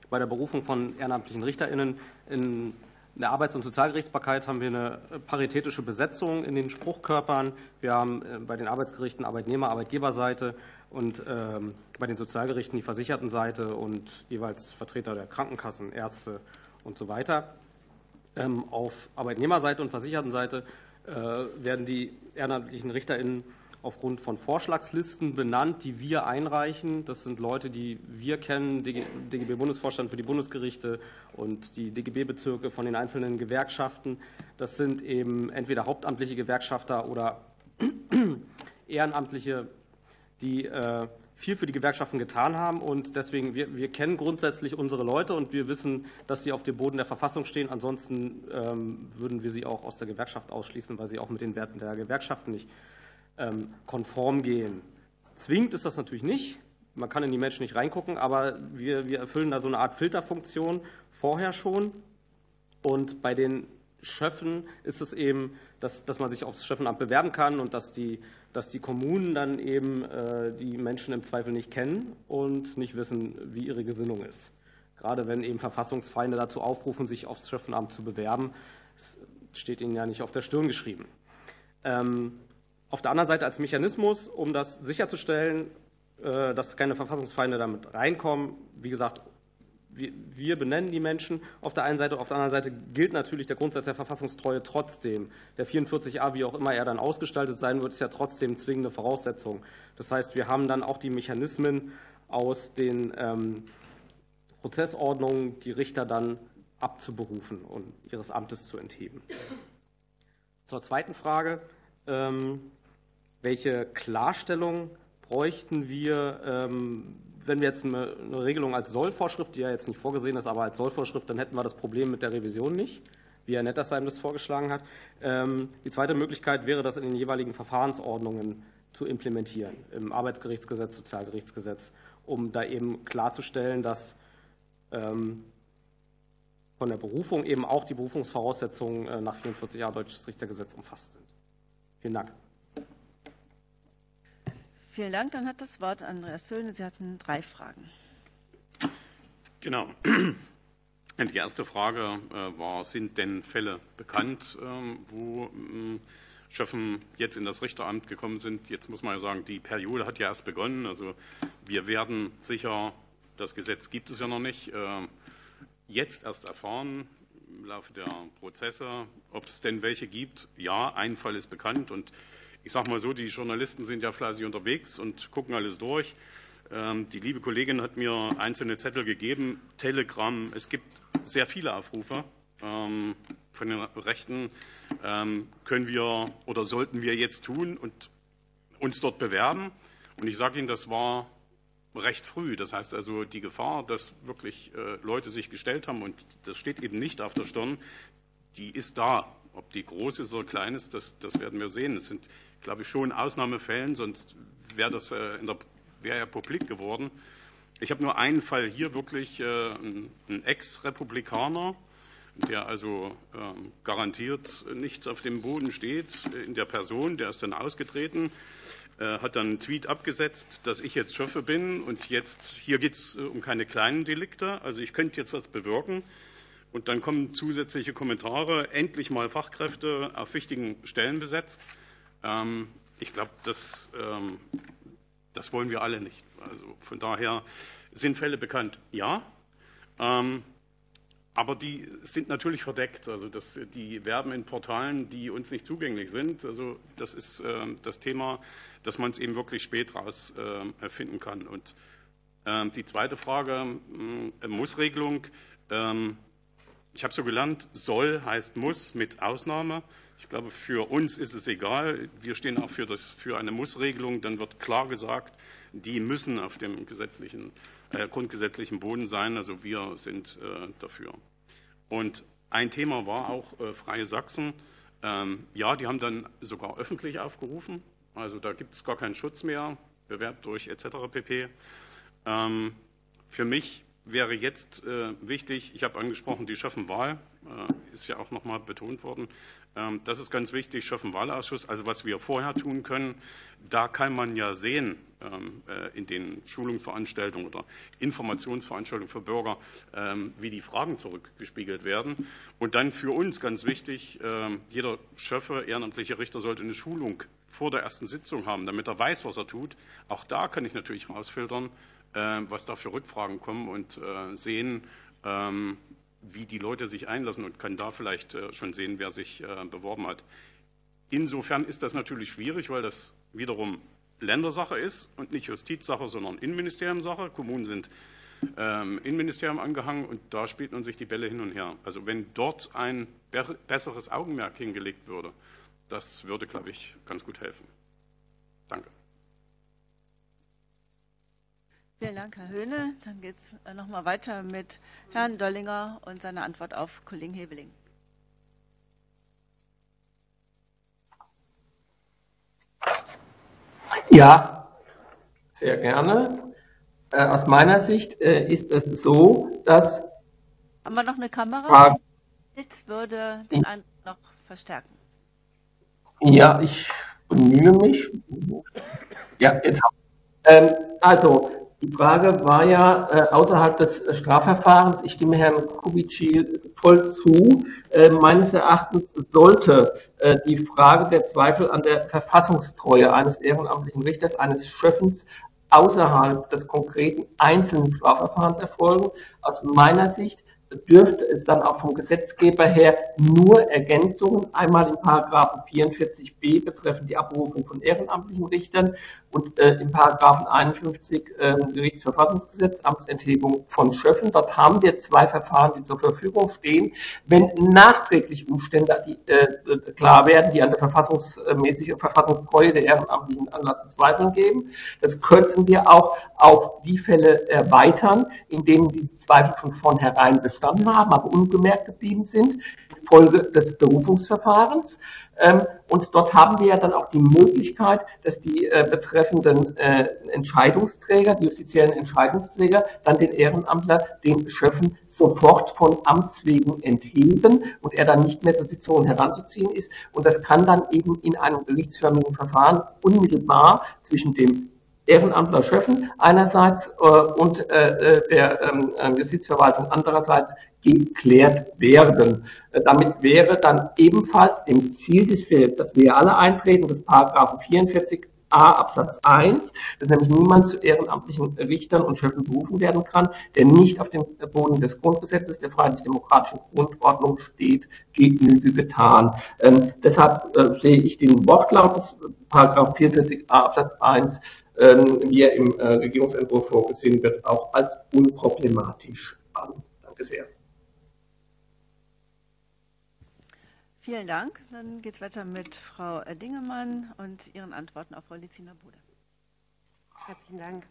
bei der Berufung von ehrenamtlichen RichterInnen. In der Arbeits- und Sozialgerichtsbarkeit haben wir eine paritätische Besetzung in den Spruchkörpern. Wir haben äh, bei den Arbeitsgerichten Arbeitnehmer-, Arbeitgeberseite und ähm, bei den Sozialgerichten die Versichertenseite und jeweils Vertreter der Krankenkassen, Ärzte und so weiter. Ähm, auf Arbeitnehmerseite und Versichertenseite äh, werden die ehrenamtlichen RichterInnen aufgrund von Vorschlagslisten benannt, die wir einreichen. Das sind Leute, die wir kennen, DGB-Bundesvorstand für die Bundesgerichte und die DGB-Bezirke von den einzelnen Gewerkschaften. Das sind eben entweder hauptamtliche Gewerkschafter oder (clears throat) Ehrenamtliche, die äh, viel für die Gewerkschaften getan haben. Und deswegen, wir, wir kennen grundsätzlich unsere Leute und wir wissen, dass sie auf dem Boden der Verfassung stehen. Ansonsten ähm, würden wir sie auch aus der Gewerkschaft ausschließen, weil sie auch mit den Werten der Gewerkschaften nicht konform gehen. Zwingend ist das natürlich nicht. Man kann in die Menschen nicht reingucken, aber wir, wir erfüllen da so eine Art Filterfunktion vorher schon. Und bei den Schöffen ist es eben, dass, dass man sich aufs Schöffenamt bewerben kann und dass die dass die Kommunen dann eben äh, die Menschen im Zweifel nicht kennen und nicht wissen, wie ihre Gesinnung ist. Gerade wenn eben Verfassungsfeinde dazu aufrufen, sich aufs Schöffenamt zu bewerben, steht ihnen ja nicht auf der Stirn geschrieben. Ähm, auf der anderen Seite als Mechanismus, um das sicherzustellen, äh, dass keine Verfassungsfeinde damit reinkommen, wie gesagt, wir benennen die Menschen auf der einen Seite, auf der anderen Seite gilt natürlich der Grundsatz der Verfassungstreue trotzdem. Der 44a, wie auch immer er dann ausgestaltet sein wird, ist ja trotzdem zwingende Voraussetzung. Das heißt, wir haben dann auch die Mechanismen aus den ähm, Prozessordnungen, die Richter dann abzuberufen und ihres Amtes zu entheben. Zur zweiten Frage. Ähm, welche Klarstellung bräuchten wir, ähm, wenn wir jetzt eine, Regelung als Sollvorschrift, die ja jetzt nicht vorgesehen ist, aber als Sollvorschrift, dann hätten wir das Problem mit der Revision nicht, wie Herr Nettersheim das vorgeschlagen hat. Ähm, die zweite Möglichkeit wäre, das in den jeweiligen Verfahrensordnungen zu implementieren, im Arbeitsgerichtsgesetz, Sozialgerichtsgesetz, um da eben klarzustellen, dass ähm, von der Berufung eben auch die Berufungsvoraussetzungen äh, nach 44 Jahre Deutsches Richtergesetz umfasst sind. Vielen Dank. Vielen Dank. Dann hat das Wort Andreas Söhne. Sie hatten drei Fragen. Genau. (clears throat) Die erste Frage äh, war, sind denn Fälle bekannt, ähm, wo ähm, Schöffen jetzt in das Richteramt gekommen sind? Jetzt muss man ja sagen, die Periode hat ja erst begonnen. Also wir werden sicher, das Gesetz gibt es ja noch nicht, ähm, jetzt erst erfahren im Laufe der Prozesse, ob es denn welche gibt. Ja, ein Fall ist bekannt und ich sage mal so, die Journalisten sind ja fleißig unterwegs und gucken alles durch. Ähm, die liebe Kollegin hat mir einzelne Zettel gegeben, Telegram. Es gibt sehr viele Aufrufe ähm, von den Rechten. Ähm, können wir oder sollten wir jetzt tun und uns dort bewerben? Und ich sage Ihnen, das war recht früh. Das heißt also, die Gefahr, dass wirklich äh, Leute sich gestellt haben, und das steht eben nicht auf der Stirn, die ist da. Ob die groß ist oder klein ist, das, das werden wir sehen. Es sind glaube ich, schon Ausnahmefällen, sonst wäre das äh, in der, wäre ja publik geworden. Ich habe nur einen Fall hier wirklich, äh, ein Ex-Republikaner, der also ähm, garantiert nicht auf dem Boden steht in der Person, der ist dann ausgetreten, äh, hat dann einen Tweet abgesetzt, dass ich jetzt Schöffe bin und jetzt, hier geht es um keine kleinen Delikte, also ich könnte jetzt was bewirken. Und dann kommen zusätzliche Kommentare, endlich mal Fachkräfte auf wichtigen Stellen besetzt. Ähm, ich glaube, das, ähm, das wollen wir alle nicht. Also von daher sind Fälle bekannt, ja. Ähm, aber die sind natürlich verdeckt. Also das, die werben in Portalen, die uns nicht zugänglich sind. Also das ist das Thema, dass man es eben wirklich spät raus äh, finden kann. Und die zweite Frage, Mussregelung. Ich habe so gelernt, soll heißt muss mit Ausnahme. Ich glaube, für uns ist es egal. Wir stehen auch für, das, für eine Mussregelung. Dann wird klar gesagt, die müssen auf dem gesetzlichen, äh, grundgesetzlichen Boden sein. Also wir sind äh, dafür. Und ein Thema war auch äh, Freie Sachsen. Ähm, ja, die haben dann sogar öffentlich aufgerufen. Also da gibt es gar keinen Schutz mehr, bewerbt durch etc. pp. Ähm, für mich wäre jetzt äh, wichtig, ich habe angesprochen, die Schöffenwahl, äh, ist ja auch nochmal betont worden. Ähm, das ist ganz wichtig, Schöffenwahlausschuss, also was wir vorher tun können, da kann man ja sehen ähm, äh, in den Schulungsveranstaltungen oder Informationsveranstaltungen für Bürger, ähm, wie die Fragen zurückgespiegelt werden. Und dann für uns ganz wichtig, jeder Schöffe, ehrenamtliche Richter sollte eine Schulung vor der ersten Sitzung haben, damit er weiß, was er tut. Auch da kann ich natürlich rausfiltern, was da für Rückfragen kommen und äh, sehen, ähm, wie die Leute sich einlassen und kann da vielleicht äh, schon sehen, wer sich beworben hat. Insofern ist das natürlich schwierig, weil das wiederum Ländersache ist und nicht Justizsache, sondern Innenministeriumsache. Kommunen sind ähm, Innenministerium angehangen und da spielt man sich die Bälle hin und her. Also wenn dort ein besseres Augenmerk hingelegt würde, das würde, glaube ich, ganz gut helfen. Danke. Vielen Dank, Herr Höhne. Dann geht es äh, nochmal weiter mit Herrn Dollinger und seiner Antwort auf Kollegen Hebeling. Ja, sehr gerne. Äh, aus meiner Sicht äh, ist es so, dass. Haben wir noch eine Kamera? Bild würde den Eindruck noch verstärken. Ja, ich bemühe mich. Ja, jetzt. Ähm, also, die Frage war ja äh, außerhalb des äh, Strafverfahrens, ich stimme Herrn Kubici voll zu, äh, meines Erachtens sollte äh, die Frage der Zweifel an der Verfassungstreue eines ehrenamtlichen Richters, eines Schöffens außerhalb des konkreten einzelnen Strafverfahrens erfolgen. Aus meiner Sicht dürfte es dann auch vom Gesetzgeber her nur Ergänzungen, einmal in Paragraphen 44b betreffend die Abberufung von ehrenamtlichen Richtern und äh, in Paragraphen 51 äh, Gerichtsverfassungsgesetz, Amtsenthebung von Schöffen. Dort haben wir zwei Verfahren, die zur Verfügung stehen. Wenn nachträglich Umstände die, äh, klar werden, die an der verfassungsmäßigen Verfassungstreue der Ehrenamtlichen Anlass zu zweifeln geben, das könnten wir auch auf die Fälle erweitern, in denen diese Zweifel von vornherein bestanden haben, aber ungemerkt geblieben sind, Folge des Berufungsverfahrens. Ähm, und dort haben wir ja dann auch die Möglichkeit, dass die äh, betreffenden äh, Entscheidungsträger, die justiziellen Entscheidungsträger, dann den Ehrenamtler, den Schöffen sofort von Amts wegen entheben und er dann nicht mehr zur Sitzung heranzuziehen ist. Und das kann dann eben in einem gerichtsförmigen Verfahren unmittelbar zwischen dem Ehrenamtler Schöffen einerseits äh, und äh, der ähm, Justizverwaltung andererseits geklärt werden. Damit wäre dann ebenfalls dem Ziel des dass wir alle eintreten, des Paragraphen 44 A Absatz 1, dass nämlich niemand zu ehrenamtlichen Richtern und Schöffen berufen werden kann, der nicht auf dem Boden des Grundgesetzes der freiheitlich-demokratischen Grundordnung steht, Genüge getan. Ähm, deshalb äh, sehe ich den Wortlaut des Paragraph 44a Absatz 1, ähm, wie er im äh, Regierungsentwurf vorgesehen wird, auch als unproblematisch an. Danke sehr. Vielen Dank. Dann geht es weiter mit Frau Dingemann und Ihren Antworten auf Frau Lizina-Bude. Herzlichen Dank.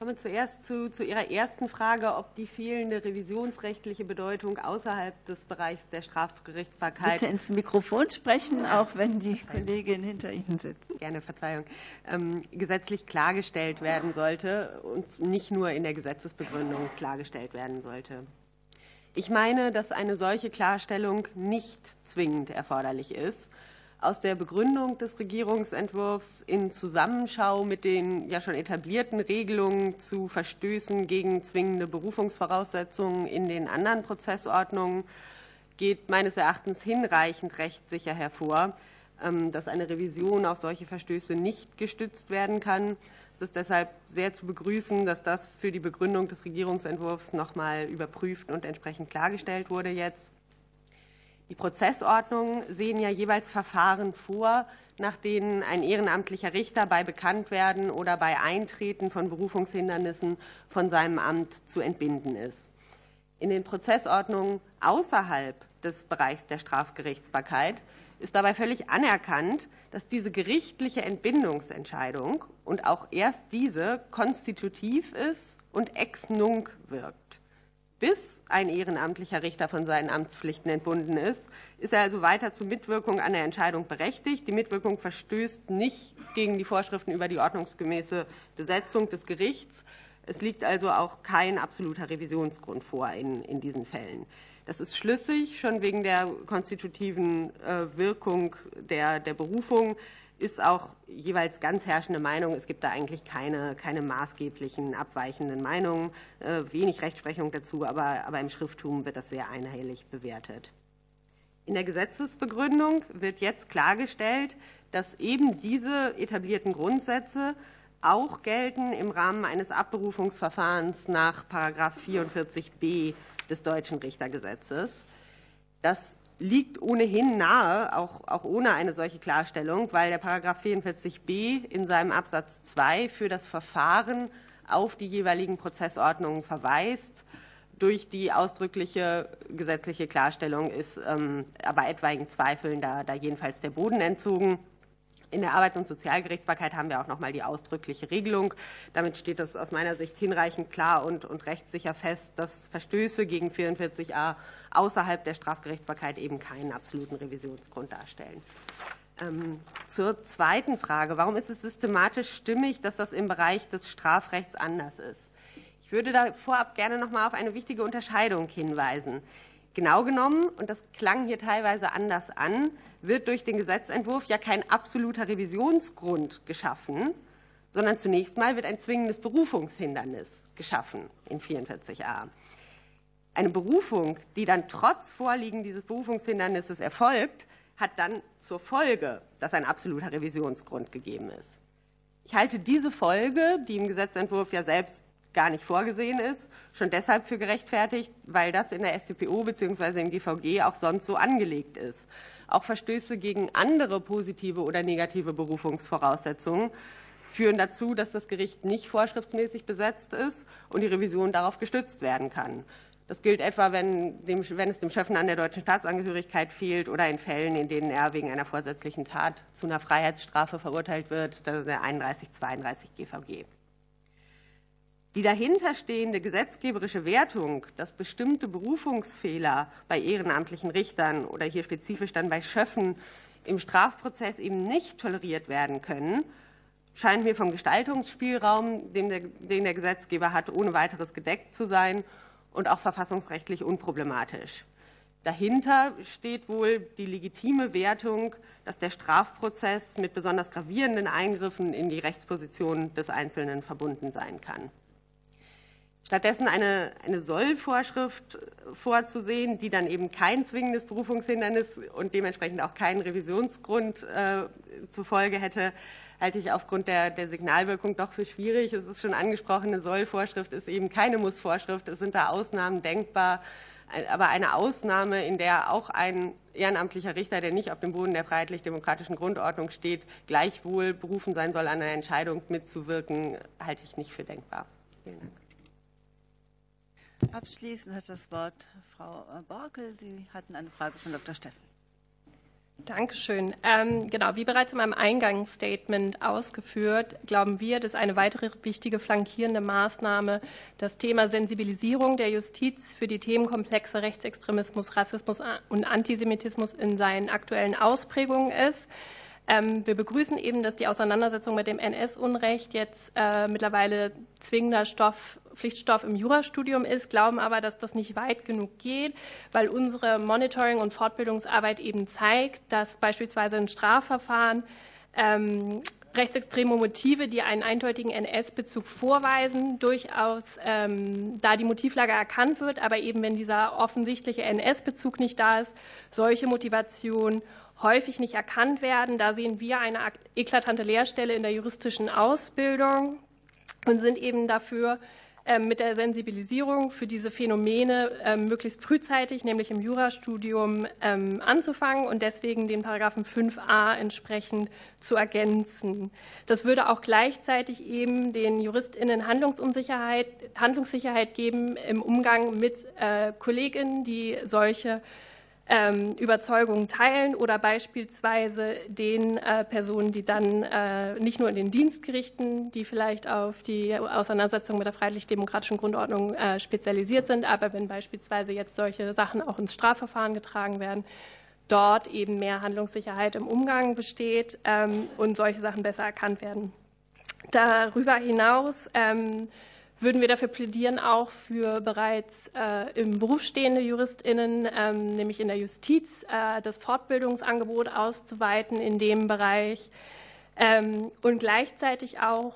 Kommen wir zuerst zu, zu Ihrer ersten Frage, ob die fehlende revisionsrechtliche Bedeutung außerhalb des Bereichs der Strafgerichtsbarkeit. Bitte ins Mikrofon sprechen, auch wenn die Kollegin hinter Ihnen sitzt. Gerne, Verzeihung. Ähm, gesetzlich klargestellt werden sollte und nicht nur in der Gesetzesbegründung klargestellt werden sollte. Ich meine, dass eine solche Klarstellung nicht zwingend erforderlich ist. Aus der Begründung des Regierungsentwurfs in Zusammenschau mit den ja schon etablierten Regelungen zu Verstößen gegen zwingende Berufungsvoraussetzungen in den anderen Prozessordnungen geht meines Erachtens hinreichend rechtssicher hervor, ähm, dass eine Revision auf solche Verstöße nicht gestützt werden kann. Es ist deshalb sehr zu begrüßen, dass das für die Begründung des Regierungsentwurfs noch mal überprüft und entsprechend klargestellt wurde jetzt. Die Prozessordnungen sehen ja jeweils Verfahren vor, nach denen ein ehrenamtlicher Richter bei Bekanntwerden oder bei Eintreten von Berufungshindernissen von seinem Amt zu entbinden ist. In den Prozessordnungen außerhalb des Bereichs der Strafgerichtsbarkeit ist dabei völlig anerkannt, dass diese gerichtliche Entbindungsentscheidung und auch erst diese konstitutiv ist und ex nunc wirkt. Bis ein ehrenamtlicher Richter von seinen Amtspflichten entbunden ist, ist er also weiter zur Mitwirkung an der Entscheidung berechtigt. Die Mitwirkung verstößt nicht gegen die Vorschriften über die ordnungsgemäße Besetzung des Gerichts. Es liegt also auch kein absoluter Revisionsgrund vor in, in diesen Fällen. Das ist schlüssig, schon wegen der konstitutiven äh, Wirkung der, der Berufung ist auch jeweils ganz herrschende Meinung. Es gibt da eigentlich keine, keine maßgeblichen abweichenden Meinungen, äh, wenig Rechtsprechung dazu, aber, aber im Schrifttum wird das sehr einhellig bewertet. In der Gesetzesbegründung wird jetzt klargestellt, dass eben diese etablierten Grundsätze auch gelten im Rahmen eines Abberufungsverfahrens nach 44b des deutschen Richtergesetzes. Das liegt ohnehin nahe, auch, auch ohne eine solche Klarstellung, weil der Paragraph 44b in seinem Absatz 2 für das Verfahren auf die jeweiligen Prozessordnungen verweist. Durch die ausdrückliche gesetzliche Klarstellung ist ähm, aber etwaigen Zweifeln da, da jedenfalls der Boden entzogen. In der Arbeits- und Sozialgerichtsbarkeit haben wir auch noch mal die ausdrückliche Regelung. Damit steht es aus meiner Sicht hinreichend klar und, und rechtssicher fest, dass Verstöße gegen 44a außerhalb der Strafgerichtsbarkeit eben keinen absoluten Revisionsgrund darstellen. Ähm, zur zweiten Frage. Warum ist es systematisch stimmig, dass das im Bereich des Strafrechts anders ist? Ich würde da vorab gerne noch mal auf eine wichtige Unterscheidung hinweisen. Genau genommen, und das klang hier teilweise anders an, wird durch den Gesetzentwurf ja kein absoluter Revisionsgrund geschaffen, sondern zunächst mal wird ein zwingendes Berufungshindernis geschaffen in 44a. Eine Berufung, die dann trotz Vorliegen dieses Berufungshindernisses erfolgt, hat dann zur Folge, dass ein absoluter Revisionsgrund gegeben ist. Ich halte diese Folge, die im Gesetzentwurf ja selbst gar nicht vorgesehen ist, schon deshalb für gerechtfertigt, weil das in der StPO bzw. im GVG auch sonst so angelegt ist. Auch Verstöße gegen andere positive oder negative Berufungsvoraussetzungen führen dazu, dass das Gericht nicht vorschriftsmäßig besetzt ist und die Revision darauf gestützt werden kann. Das gilt etwa, wenn, dem, wenn, es dem Schöffen an der deutschen Staatsangehörigkeit fehlt oder in Fällen, in denen er wegen einer vorsätzlichen Tat zu einer Freiheitsstrafe verurteilt wird, das ist der 31, 32 GVG. Die dahinterstehende gesetzgeberische Wertung, dass bestimmte Berufungsfehler bei ehrenamtlichen Richtern oder hier spezifisch dann bei Schöffen im Strafprozess eben nicht toleriert werden können, scheint mir vom Gestaltungsspielraum, den der, den der Gesetzgeber hat, ohne weiteres gedeckt zu sein und auch verfassungsrechtlich unproblematisch. Dahinter steht wohl die legitime Wertung, dass der Strafprozess mit besonders gravierenden Eingriffen in die Rechtsposition des Einzelnen verbunden sein kann. Stattdessen eine, eine Sollvorschrift vorzusehen, die dann eben kein zwingendes Berufungshindernis und dementsprechend auch keinen Revisionsgrund äh, zur Folge hätte, halte ich aufgrund der, der Signalwirkung doch für schwierig. Es ist schon angesprochen, eine Sollvorschrift ist eben keine Mussvorschrift. Es sind da Ausnahmen denkbar. Aber eine Ausnahme, in der auch ein ehrenamtlicher Richter, der nicht auf dem Boden der freiheitlich-demokratischen Grundordnung steht, gleichwohl berufen sein soll, an einer Entscheidung mitzuwirken, halte ich nicht für denkbar. Vielen Dank. Abschließend hat das Wort Frau Borkel. Sie hatten eine Frage von Dr. Steffen. Dankeschön. Ähm, genau, wie bereits in meinem Eingangsstatement ausgeführt, glauben wir, dass eine weitere wichtige flankierende Maßnahme das Thema Sensibilisierung der Justiz für die Themenkomplexe Rechtsextremismus, Rassismus und Antisemitismus in seinen aktuellen Ausprägungen ist. Ähm, wir begrüßen eben, dass die Auseinandersetzung mit dem NS-Unrecht jetzt äh, mittlerweile zwingender Stoff, Pflichtstoff im Jurastudium ist, glauben aber, dass das nicht weit genug geht, weil unsere Monitoring- und Fortbildungsarbeit eben zeigt, dass beispielsweise in Strafverfahren ähm, rechtsextreme Motive, die einen eindeutigen NS-Bezug vorweisen, durchaus ähm, da die Motivlage erkannt wird, aber eben wenn dieser offensichtliche NS-Bezug nicht da ist, solche Motivation häufig nicht erkannt werden. Da sehen wir eine eklatante Leerstelle in der juristischen Ausbildung und sind eben dafür, ähm, mit der Sensibilisierung für diese Phänomene ähm, möglichst frühzeitig, nämlich im Jurastudium, ähm, anzufangen und deswegen den Paragraphen 5a entsprechend zu ergänzen. Das würde auch gleichzeitig eben den JuristInnen Handlungsunsicherheit, Handlungssicherheit geben im Umgang mit äh, Kolleginnen, die solche ähm, Überzeugungen teilen oder beispielsweise den äh, Personen, die dann äh, nicht nur in den Dienstgerichten, die vielleicht auf die Auseinandersetzung mit der freiheitlich-demokratischen Grundordnung äh, spezialisiert sind, aber wenn beispielsweise jetzt solche Sachen auch ins Strafverfahren getragen werden, dort eben mehr Handlungssicherheit im Umgang besteht ähm, und solche Sachen besser erkannt werden. Darüber hinaus ähm, würden wir dafür plädieren, auch für bereits äh, im Beruf stehende JuristInnen, ähm, nämlich in der Justiz, äh, das Fortbildungsangebot auszuweiten in dem Bereich ähm, und gleichzeitig auch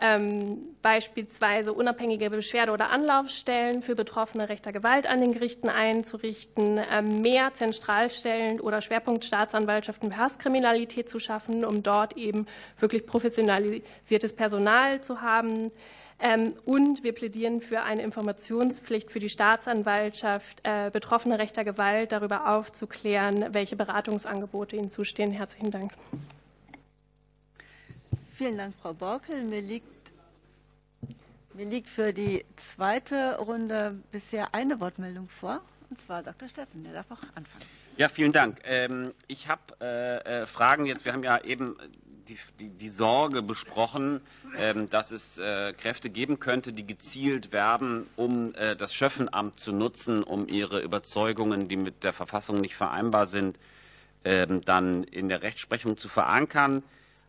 ähm, beispielsweise unabhängige Beschwerde- oder Anlaufstellen für Betroffene rechter Gewalt an den Gerichten einzurichten, ähm, mehr Zentralstellen oder Schwerpunktstaatsanwaltschaften für Hasskriminalität zu schaffen, um dort eben wirklich professionalisiertes Personal zu haben. Ähm, und wir plädieren für eine Informationspflicht für die Staatsanwaltschaft, äh, Betroffene rechter Gewalt darüber aufzuklären, welche Beratungsangebote ihnen zustehen. Herzlichen Dank. Vielen Dank, Frau Borkel. Mir liegt, mir liegt für die zweite Runde bisher eine Wortmeldung vor, und zwar Dr. Steffen. Der darf auch anfangen. Ja, vielen Dank. Ähm, ich habe äh, äh, Fragen jetzt. Wir haben ja eben die, die, die Sorge besprochen, ähm, dass es äh, Kräfte geben könnte, die gezielt werben, um äh, das Schöffenamt zu nutzen, um ihre Überzeugungen, die mit der Verfassung nicht vereinbar sind, ähm, dann in der Rechtsprechung zu verankern.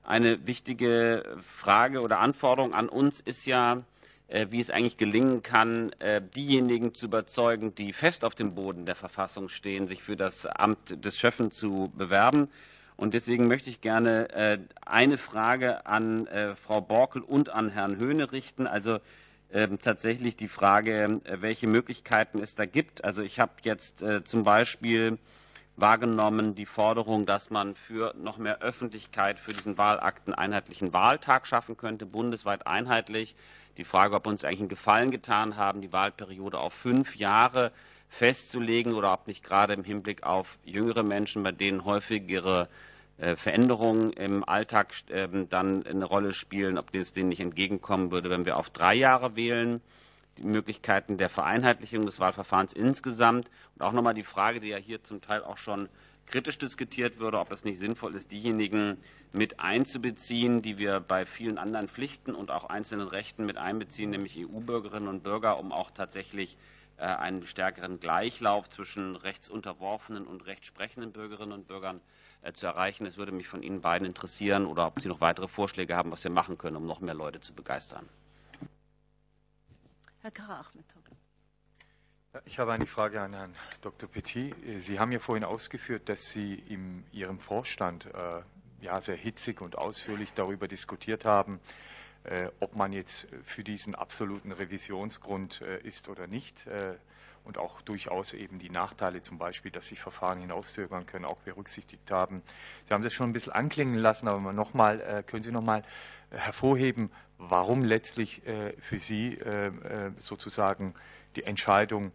Eine wichtige Frage oder Anforderung an uns ist ja, äh, wie es eigentlich gelingen kann, äh, diejenigen zu überzeugen, die fest auf dem Boden der Verfassung stehen, sich für das Amt des Schöffen zu bewerben. Und deswegen möchte ich gerne äh, eine Frage an äh, Frau Borkel und an Herrn Höhne richten. Also ähm, tatsächlich die Frage, äh, welche Möglichkeiten es da gibt. Also ich habe jetzt zum Beispiel wahrgenommen die Forderung, dass man für noch mehr Öffentlichkeit für diesen Wahlakten einheitlichen Wahltag schaffen könnte, bundesweit einheitlich. Die Frage, ob uns eigentlich einen Gefallen getan haben, die Wahlperiode auf fünf Jahre festzulegen oder ob nicht gerade im Hinblick auf jüngere Menschen, bei denen häufigere äh, Veränderungen im Alltag ähm, dann eine Rolle spielen, ob es denen nicht entgegenkommen würde, wenn wir auf drei Jahre wählen. Die Möglichkeiten der Vereinheitlichung des Wahlverfahrens insgesamt und auch nochmal die Frage, die ja hier zum Teil auch schon kritisch diskutiert würde, ob es nicht sinnvoll ist, diejenigen mit einzubeziehen, die wir bei vielen anderen Pflichten und auch einzelnen Rechten mit einbeziehen, nämlich EU-Bürgerinnen und Bürger, um auch tatsächlich einen stärkeren Gleichlauf zwischen rechtsunterworfenen und rechtssprechenden Bürgerinnen und Bürgern äh, zu erreichen. Es würde mich von Ihnen beiden interessieren oder ob Sie noch weitere Vorschläge haben, was wir machen können, um noch mehr Leute zu begeistern. Herr Kara-Achmed. Ich habe eine Frage an Herrn Dr. Petit. Sie haben ja vorhin ausgeführt, dass Sie in Ihrem Vorstand äh, ja, sehr hitzig und ausführlich darüber diskutiert haben, äh, ob man jetzt für diesen absoluten Revisionsgrund äh, ist oder nicht und auch durchaus eben die Nachteile, zum Beispiel, dass sich Verfahren hinauszögern können, auch berücksichtigt haben. Sie haben das schon ein bisschen anklingen lassen, aber noch mal, können Sie noch mal hervorheben, warum letztlich für Sie sozusagen die Entscheidung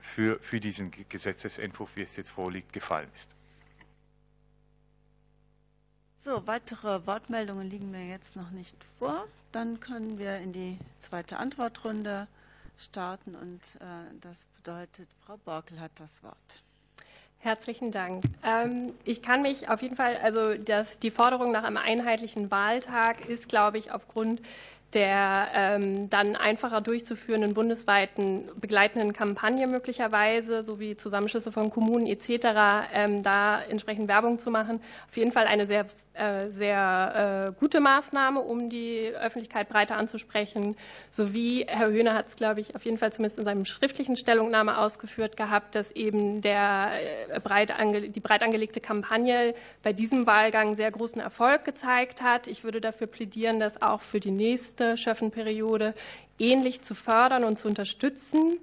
für, für diesen Gesetzesentwurf, wie es jetzt vorliegt, gefallen ist. So, weitere Wortmeldungen liegen mir jetzt noch nicht vor. Dann können wir in die zweite Antwortrunde starten und äh, das bedeutet, Frau Borkel hat das Wort. Herzlichen Dank. Ähm, ich kann mich auf jeden Fall, also das, die Forderung nach einem einheitlichen Wahltag ist, glaube ich, aufgrund der ähm, dann einfacher durchzuführenden bundesweiten begleitenden Kampagne möglicherweise sowie Zusammenschlüsse von Kommunen etc. Ähm, da entsprechend Werbung zu machen, auf jeden Fall eine sehr sehr äh, gute Maßnahme, um die Öffentlichkeit breiter anzusprechen, sowie Herr Höhner hat es, glaube ich, auf jeden Fall zumindest in seinem schriftlichen Stellungnahme ausgeführt gehabt, dass eben der äh, breit ange, die breit angelegte Kampagne bei diesem Wahlgang sehr großen Erfolg gezeigt hat. Ich würde dafür plädieren, das auch für die nächste Schöffenperiode ähnlich zu fördern und zu unterstützen.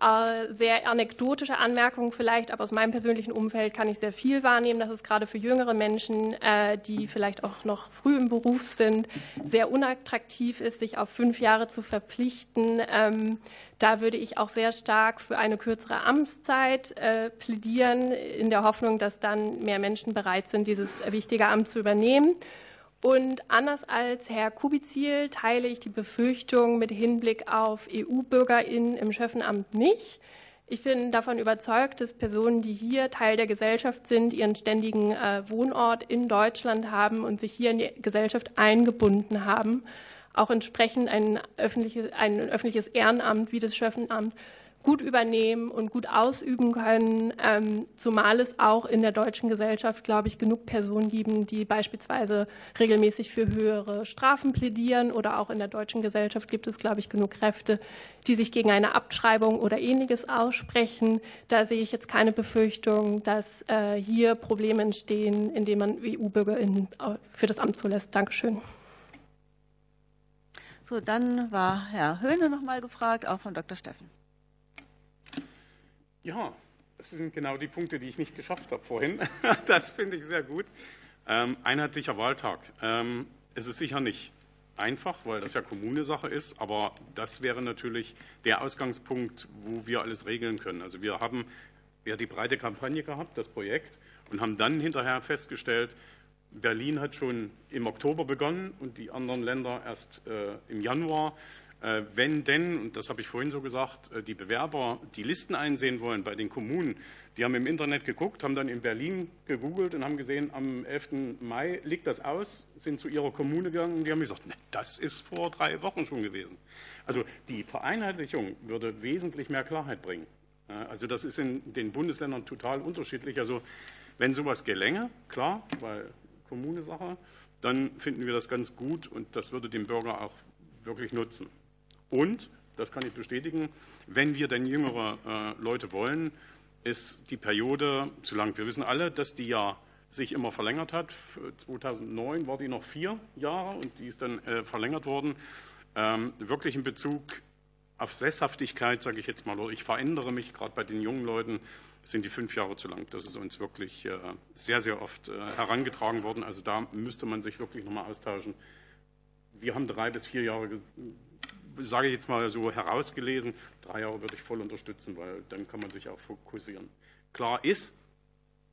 Äh, sehr anekdotische Anmerkungen vielleicht, aber aus meinem persönlichen Umfeld kann ich sehr viel wahrnehmen, dass es gerade für jüngere Menschen, äh, die vielleicht auch noch früh im Beruf sind, sehr unattraktiv ist, sich auf fünf Jahre zu verpflichten. Ähm, da würde ich auch sehr stark für eine kürzere Amtszeit äh, plädieren, in der Hoffnung, dass dann mehr Menschen bereit sind, dieses wichtige Amt zu übernehmen. Und anders als Herr Kubizil teile ich die Befürchtung mit Hinblick auf EU-BürgerInnen im Schöffenamt nicht. Ich bin davon überzeugt, dass Personen, die hier Teil der Gesellschaft sind, ihren ständigen äh, Wohnort in Deutschland haben und sich hier in die Gesellschaft eingebunden haben, auch entsprechend ein öffentliches, ein öffentliches Ehrenamt wie das Schöffenamt gut übernehmen und gut ausüben können, ähm, zumal es auch in der deutschen Gesellschaft, glaube ich, genug Personen geben, die beispielsweise regelmäßig für höhere Strafen plädieren oder auch in der deutschen Gesellschaft gibt es, glaube ich, genug Kräfte, die sich gegen eine Abschreibung oder ähnliches aussprechen. Da sehe ich jetzt keine Befürchtung, dass äh, hier Probleme entstehen, indem man EU-BürgerInnen für das Amt zulässt. Dankeschön. So, dann war Herr Höhne noch mal gefragt, auch von Dr. Steffen. Ja, das sind genau die Punkte, die ich nicht geschafft habe vorhin. (laughs) Das finde ich sehr gut. Ähm, einheitlicher Wahltag. Ähm, es ist sicher nicht einfach, weil das ja Kommune-Sache ist, aber das wäre natürlich der Ausgangspunkt, wo wir alles regeln können. Also wir haben ja die breite Kampagne gehabt, das Projekt, und haben dann hinterher festgestellt, Berlin hat schon im Oktober begonnen und die anderen Länder erst äh, im Januar. Äh, wenn denn, und das habe ich vorhin so gesagt, äh, die Bewerber die Listen einsehen wollen bei den Kommunen, die haben im Internet geguckt, haben dann in Berlin gegoogelt und haben gesehen, am 11. Mai liegt das aus, sind zu ihrer Kommune gegangen und die haben gesagt, ne, das ist vor drei Wochen schon gewesen. Also die Vereinheitlichung würde wesentlich mehr Klarheit bringen. Also das ist in den Bundesländern total unterschiedlich. Also wenn sowas gelänge, klar, weil Kommune-Sache, dann finden wir das ganz gut und das würde dem Bürger auch wirklich nutzen. Und, das kann ich bestätigen, wenn wir denn jüngere äh, Leute wollen, ist die Periode zu lang. Wir wissen alle, dass die ja sich immer verlängert hat. 2009 war die noch vier Jahre und die ist dann äh, verlängert worden. Ähm, wirklich in Bezug auf Sesshaftigkeit, sage ich jetzt mal, ich verändere mich gerade bei den jungen Leuten, sind die fünf Jahre zu lang. Das ist uns wirklich äh, sehr, sehr oft herangetragen worden. Also da müsste man sich wirklich nochmal austauschen. Wir haben drei bis vier Jahre sage ich jetzt mal so herausgelesen, drei Jahre würde ich voll unterstützen, weil dann kann man sich auch fokussieren. Klar ist,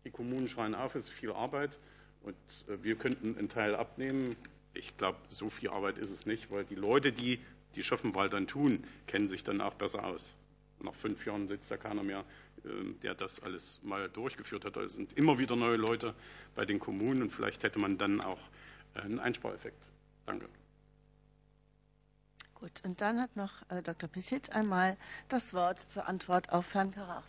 die Kommunen schreien auf, es ist viel Arbeit und äh, wir könnten einen Teil abnehmen. Ich glaube, so viel Arbeit ist es nicht, weil die Leute, die die Schöffenwald dann tun, kennen sich dann auch besser aus. Nach fünf Jahren sitzt da keiner mehr, ähm, der das alles mal durchgeführt hat. Es sind immer wieder neue Leute bei den Kommunen und vielleicht hätte man dann auch äh, einen Einspareffekt. Danke. Gut, und dann hat noch äh, Dr. Petit einmal das Wort zur Antwort auf Herrn Karach.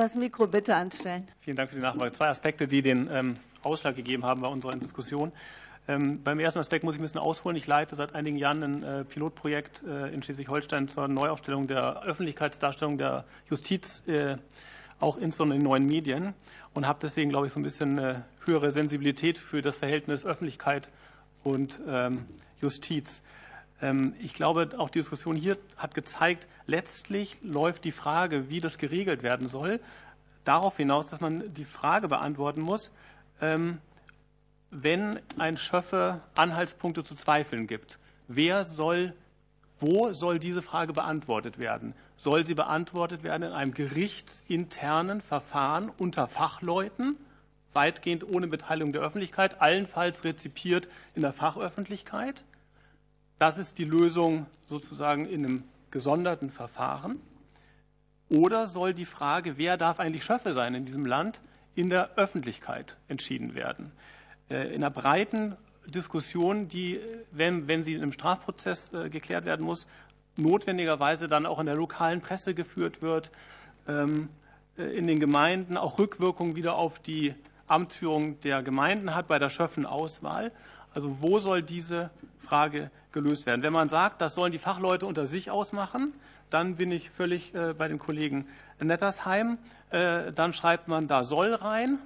Das Mikro bitte anstellen. Vielen Dank für die Nachfrage. Zwei Aspekte, die den ähm, Ausschlag gegeben haben bei unserer Diskussion. Ähm, beim ersten Aspekt muss ich ein bisschen ausholen. Ich leite seit einigen Jahren ein äh, Pilotprojekt äh, in Schleswig-Holstein zur Neuaufstellung der Öffentlichkeitsdarstellung der Justiz, äh, auch insbesondere in neuen Medien, und habe deswegen, glaube ich, so ein bisschen eine höhere Sensibilität für das Verhältnis Öffentlichkeit und ähm, Justiz. Ähm, ich glaube, auch die Diskussion hier hat gezeigt, letztlich läuft die Frage, wie das geregelt werden soll, darauf hinaus, dass man die Frage beantworten muss, wenn ein Schöffe Anhaltspunkte zu Zweifeln gibt, wer soll, wo soll diese Frage beantwortet werden? Soll sie beantwortet werden in einem gerichtsinternen Verfahren unter Fachleuten, weitgehend ohne Beteiligung der Öffentlichkeit, allenfalls rezipiert in der Fachöffentlichkeit? Das ist die Lösung sozusagen in einem gesonderten Verfahren. Oder soll die Frage, wer darf eigentlich Schöffe sein in diesem Land, in der Öffentlichkeit entschieden werden? Äh, in einer breiten Diskussion, die, wenn, wenn sie im Strafprozess äh, geklärt werden muss, notwendigerweise dann auch in der lokalen Presse geführt wird, ähm, äh, in den Gemeinden auch Rückwirkungen wieder auf die Amtsführung der Gemeinden hat bei der Schöffenauswahl. Also wo soll diese Frage gelöst werden? Wenn man sagt, das sollen die Fachleute unter sich ausmachen, dann bin ich völlig bei dem Kollegen Nettersheim. Dann schreibt man da soll rein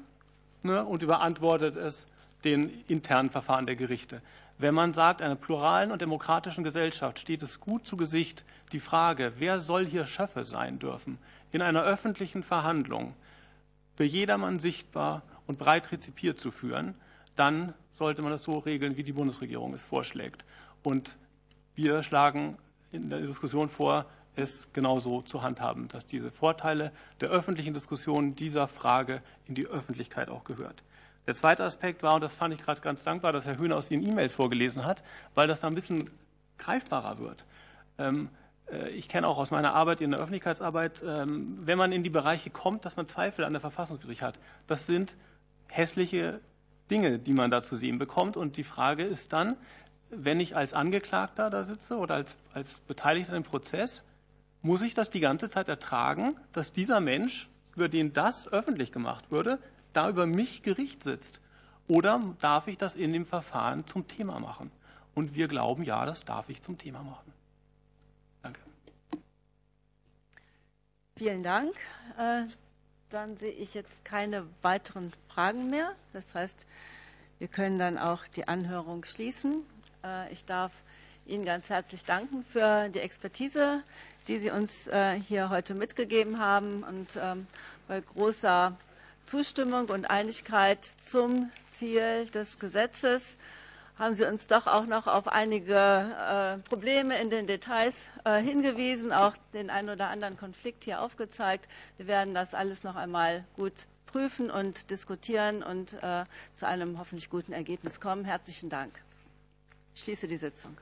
ne, und überantwortet es den internen Verfahren der Gerichte. Wenn man sagt, einer pluralen und demokratischen Gesellschaft steht es gut zu Gesicht, die Frage, wer soll hier Schöffe sein dürfen, in einer öffentlichen Verhandlung für jedermann sichtbar und breit rezipiert zu führen, dann sollte man das so regeln, wie die Bundesregierung es vorschlägt. Und wir schlagen in der Diskussion vor, es genauso zu handhaben, dass diese Vorteile der öffentlichen Diskussion dieser Frage in die Öffentlichkeit auch gehört. Der zweite Aspekt war, und das fand ich gerade ganz dankbar, dass Herr Höhner aus Ihren E-Mails vorgelesen hat, weil das da ein bisschen greifbarer wird. Ähm, äh, ich kenne auch aus meiner Arbeit in der Öffentlichkeitsarbeit, ähm, wenn man in die Bereiche kommt, dass man Zweifel an der Verfassungsgericht hat. Das sind hässliche Dinge, die man da zu sehen bekommt. Und die Frage ist dann, wenn ich als Angeklagter da sitze oder als, als Beteiligter im Prozess, muss ich das die ganze Zeit ertragen, dass dieser Mensch, über den das öffentlich gemacht würde, da über mich Gericht sitzt? Oder darf ich das in dem Verfahren zum Thema machen? Und wir glauben, ja, das darf ich zum Thema machen. Danke. Vielen Dank. Äh, dann sehe ich jetzt keine weiteren Fragen mehr. Das heißt, wir können dann auch die Anhörung schließen. Äh, ich darf Ihnen ganz herzlich danken für die Expertise, die Sie uns äh, hier heute mitgegeben haben. Und ähm, bei großer Zustimmung und Einigkeit zum Ziel des Gesetzes haben Sie uns doch auch noch auf einige äh, Probleme in den Details äh, hingewiesen, auch den einen oder anderen Konflikt hier aufgezeigt. Wir werden das alles noch einmal gut prüfen und diskutieren und äh, zu einem hoffentlich guten Ergebnis kommen. Herzlichen Dank. Ich schließe die Sitzung.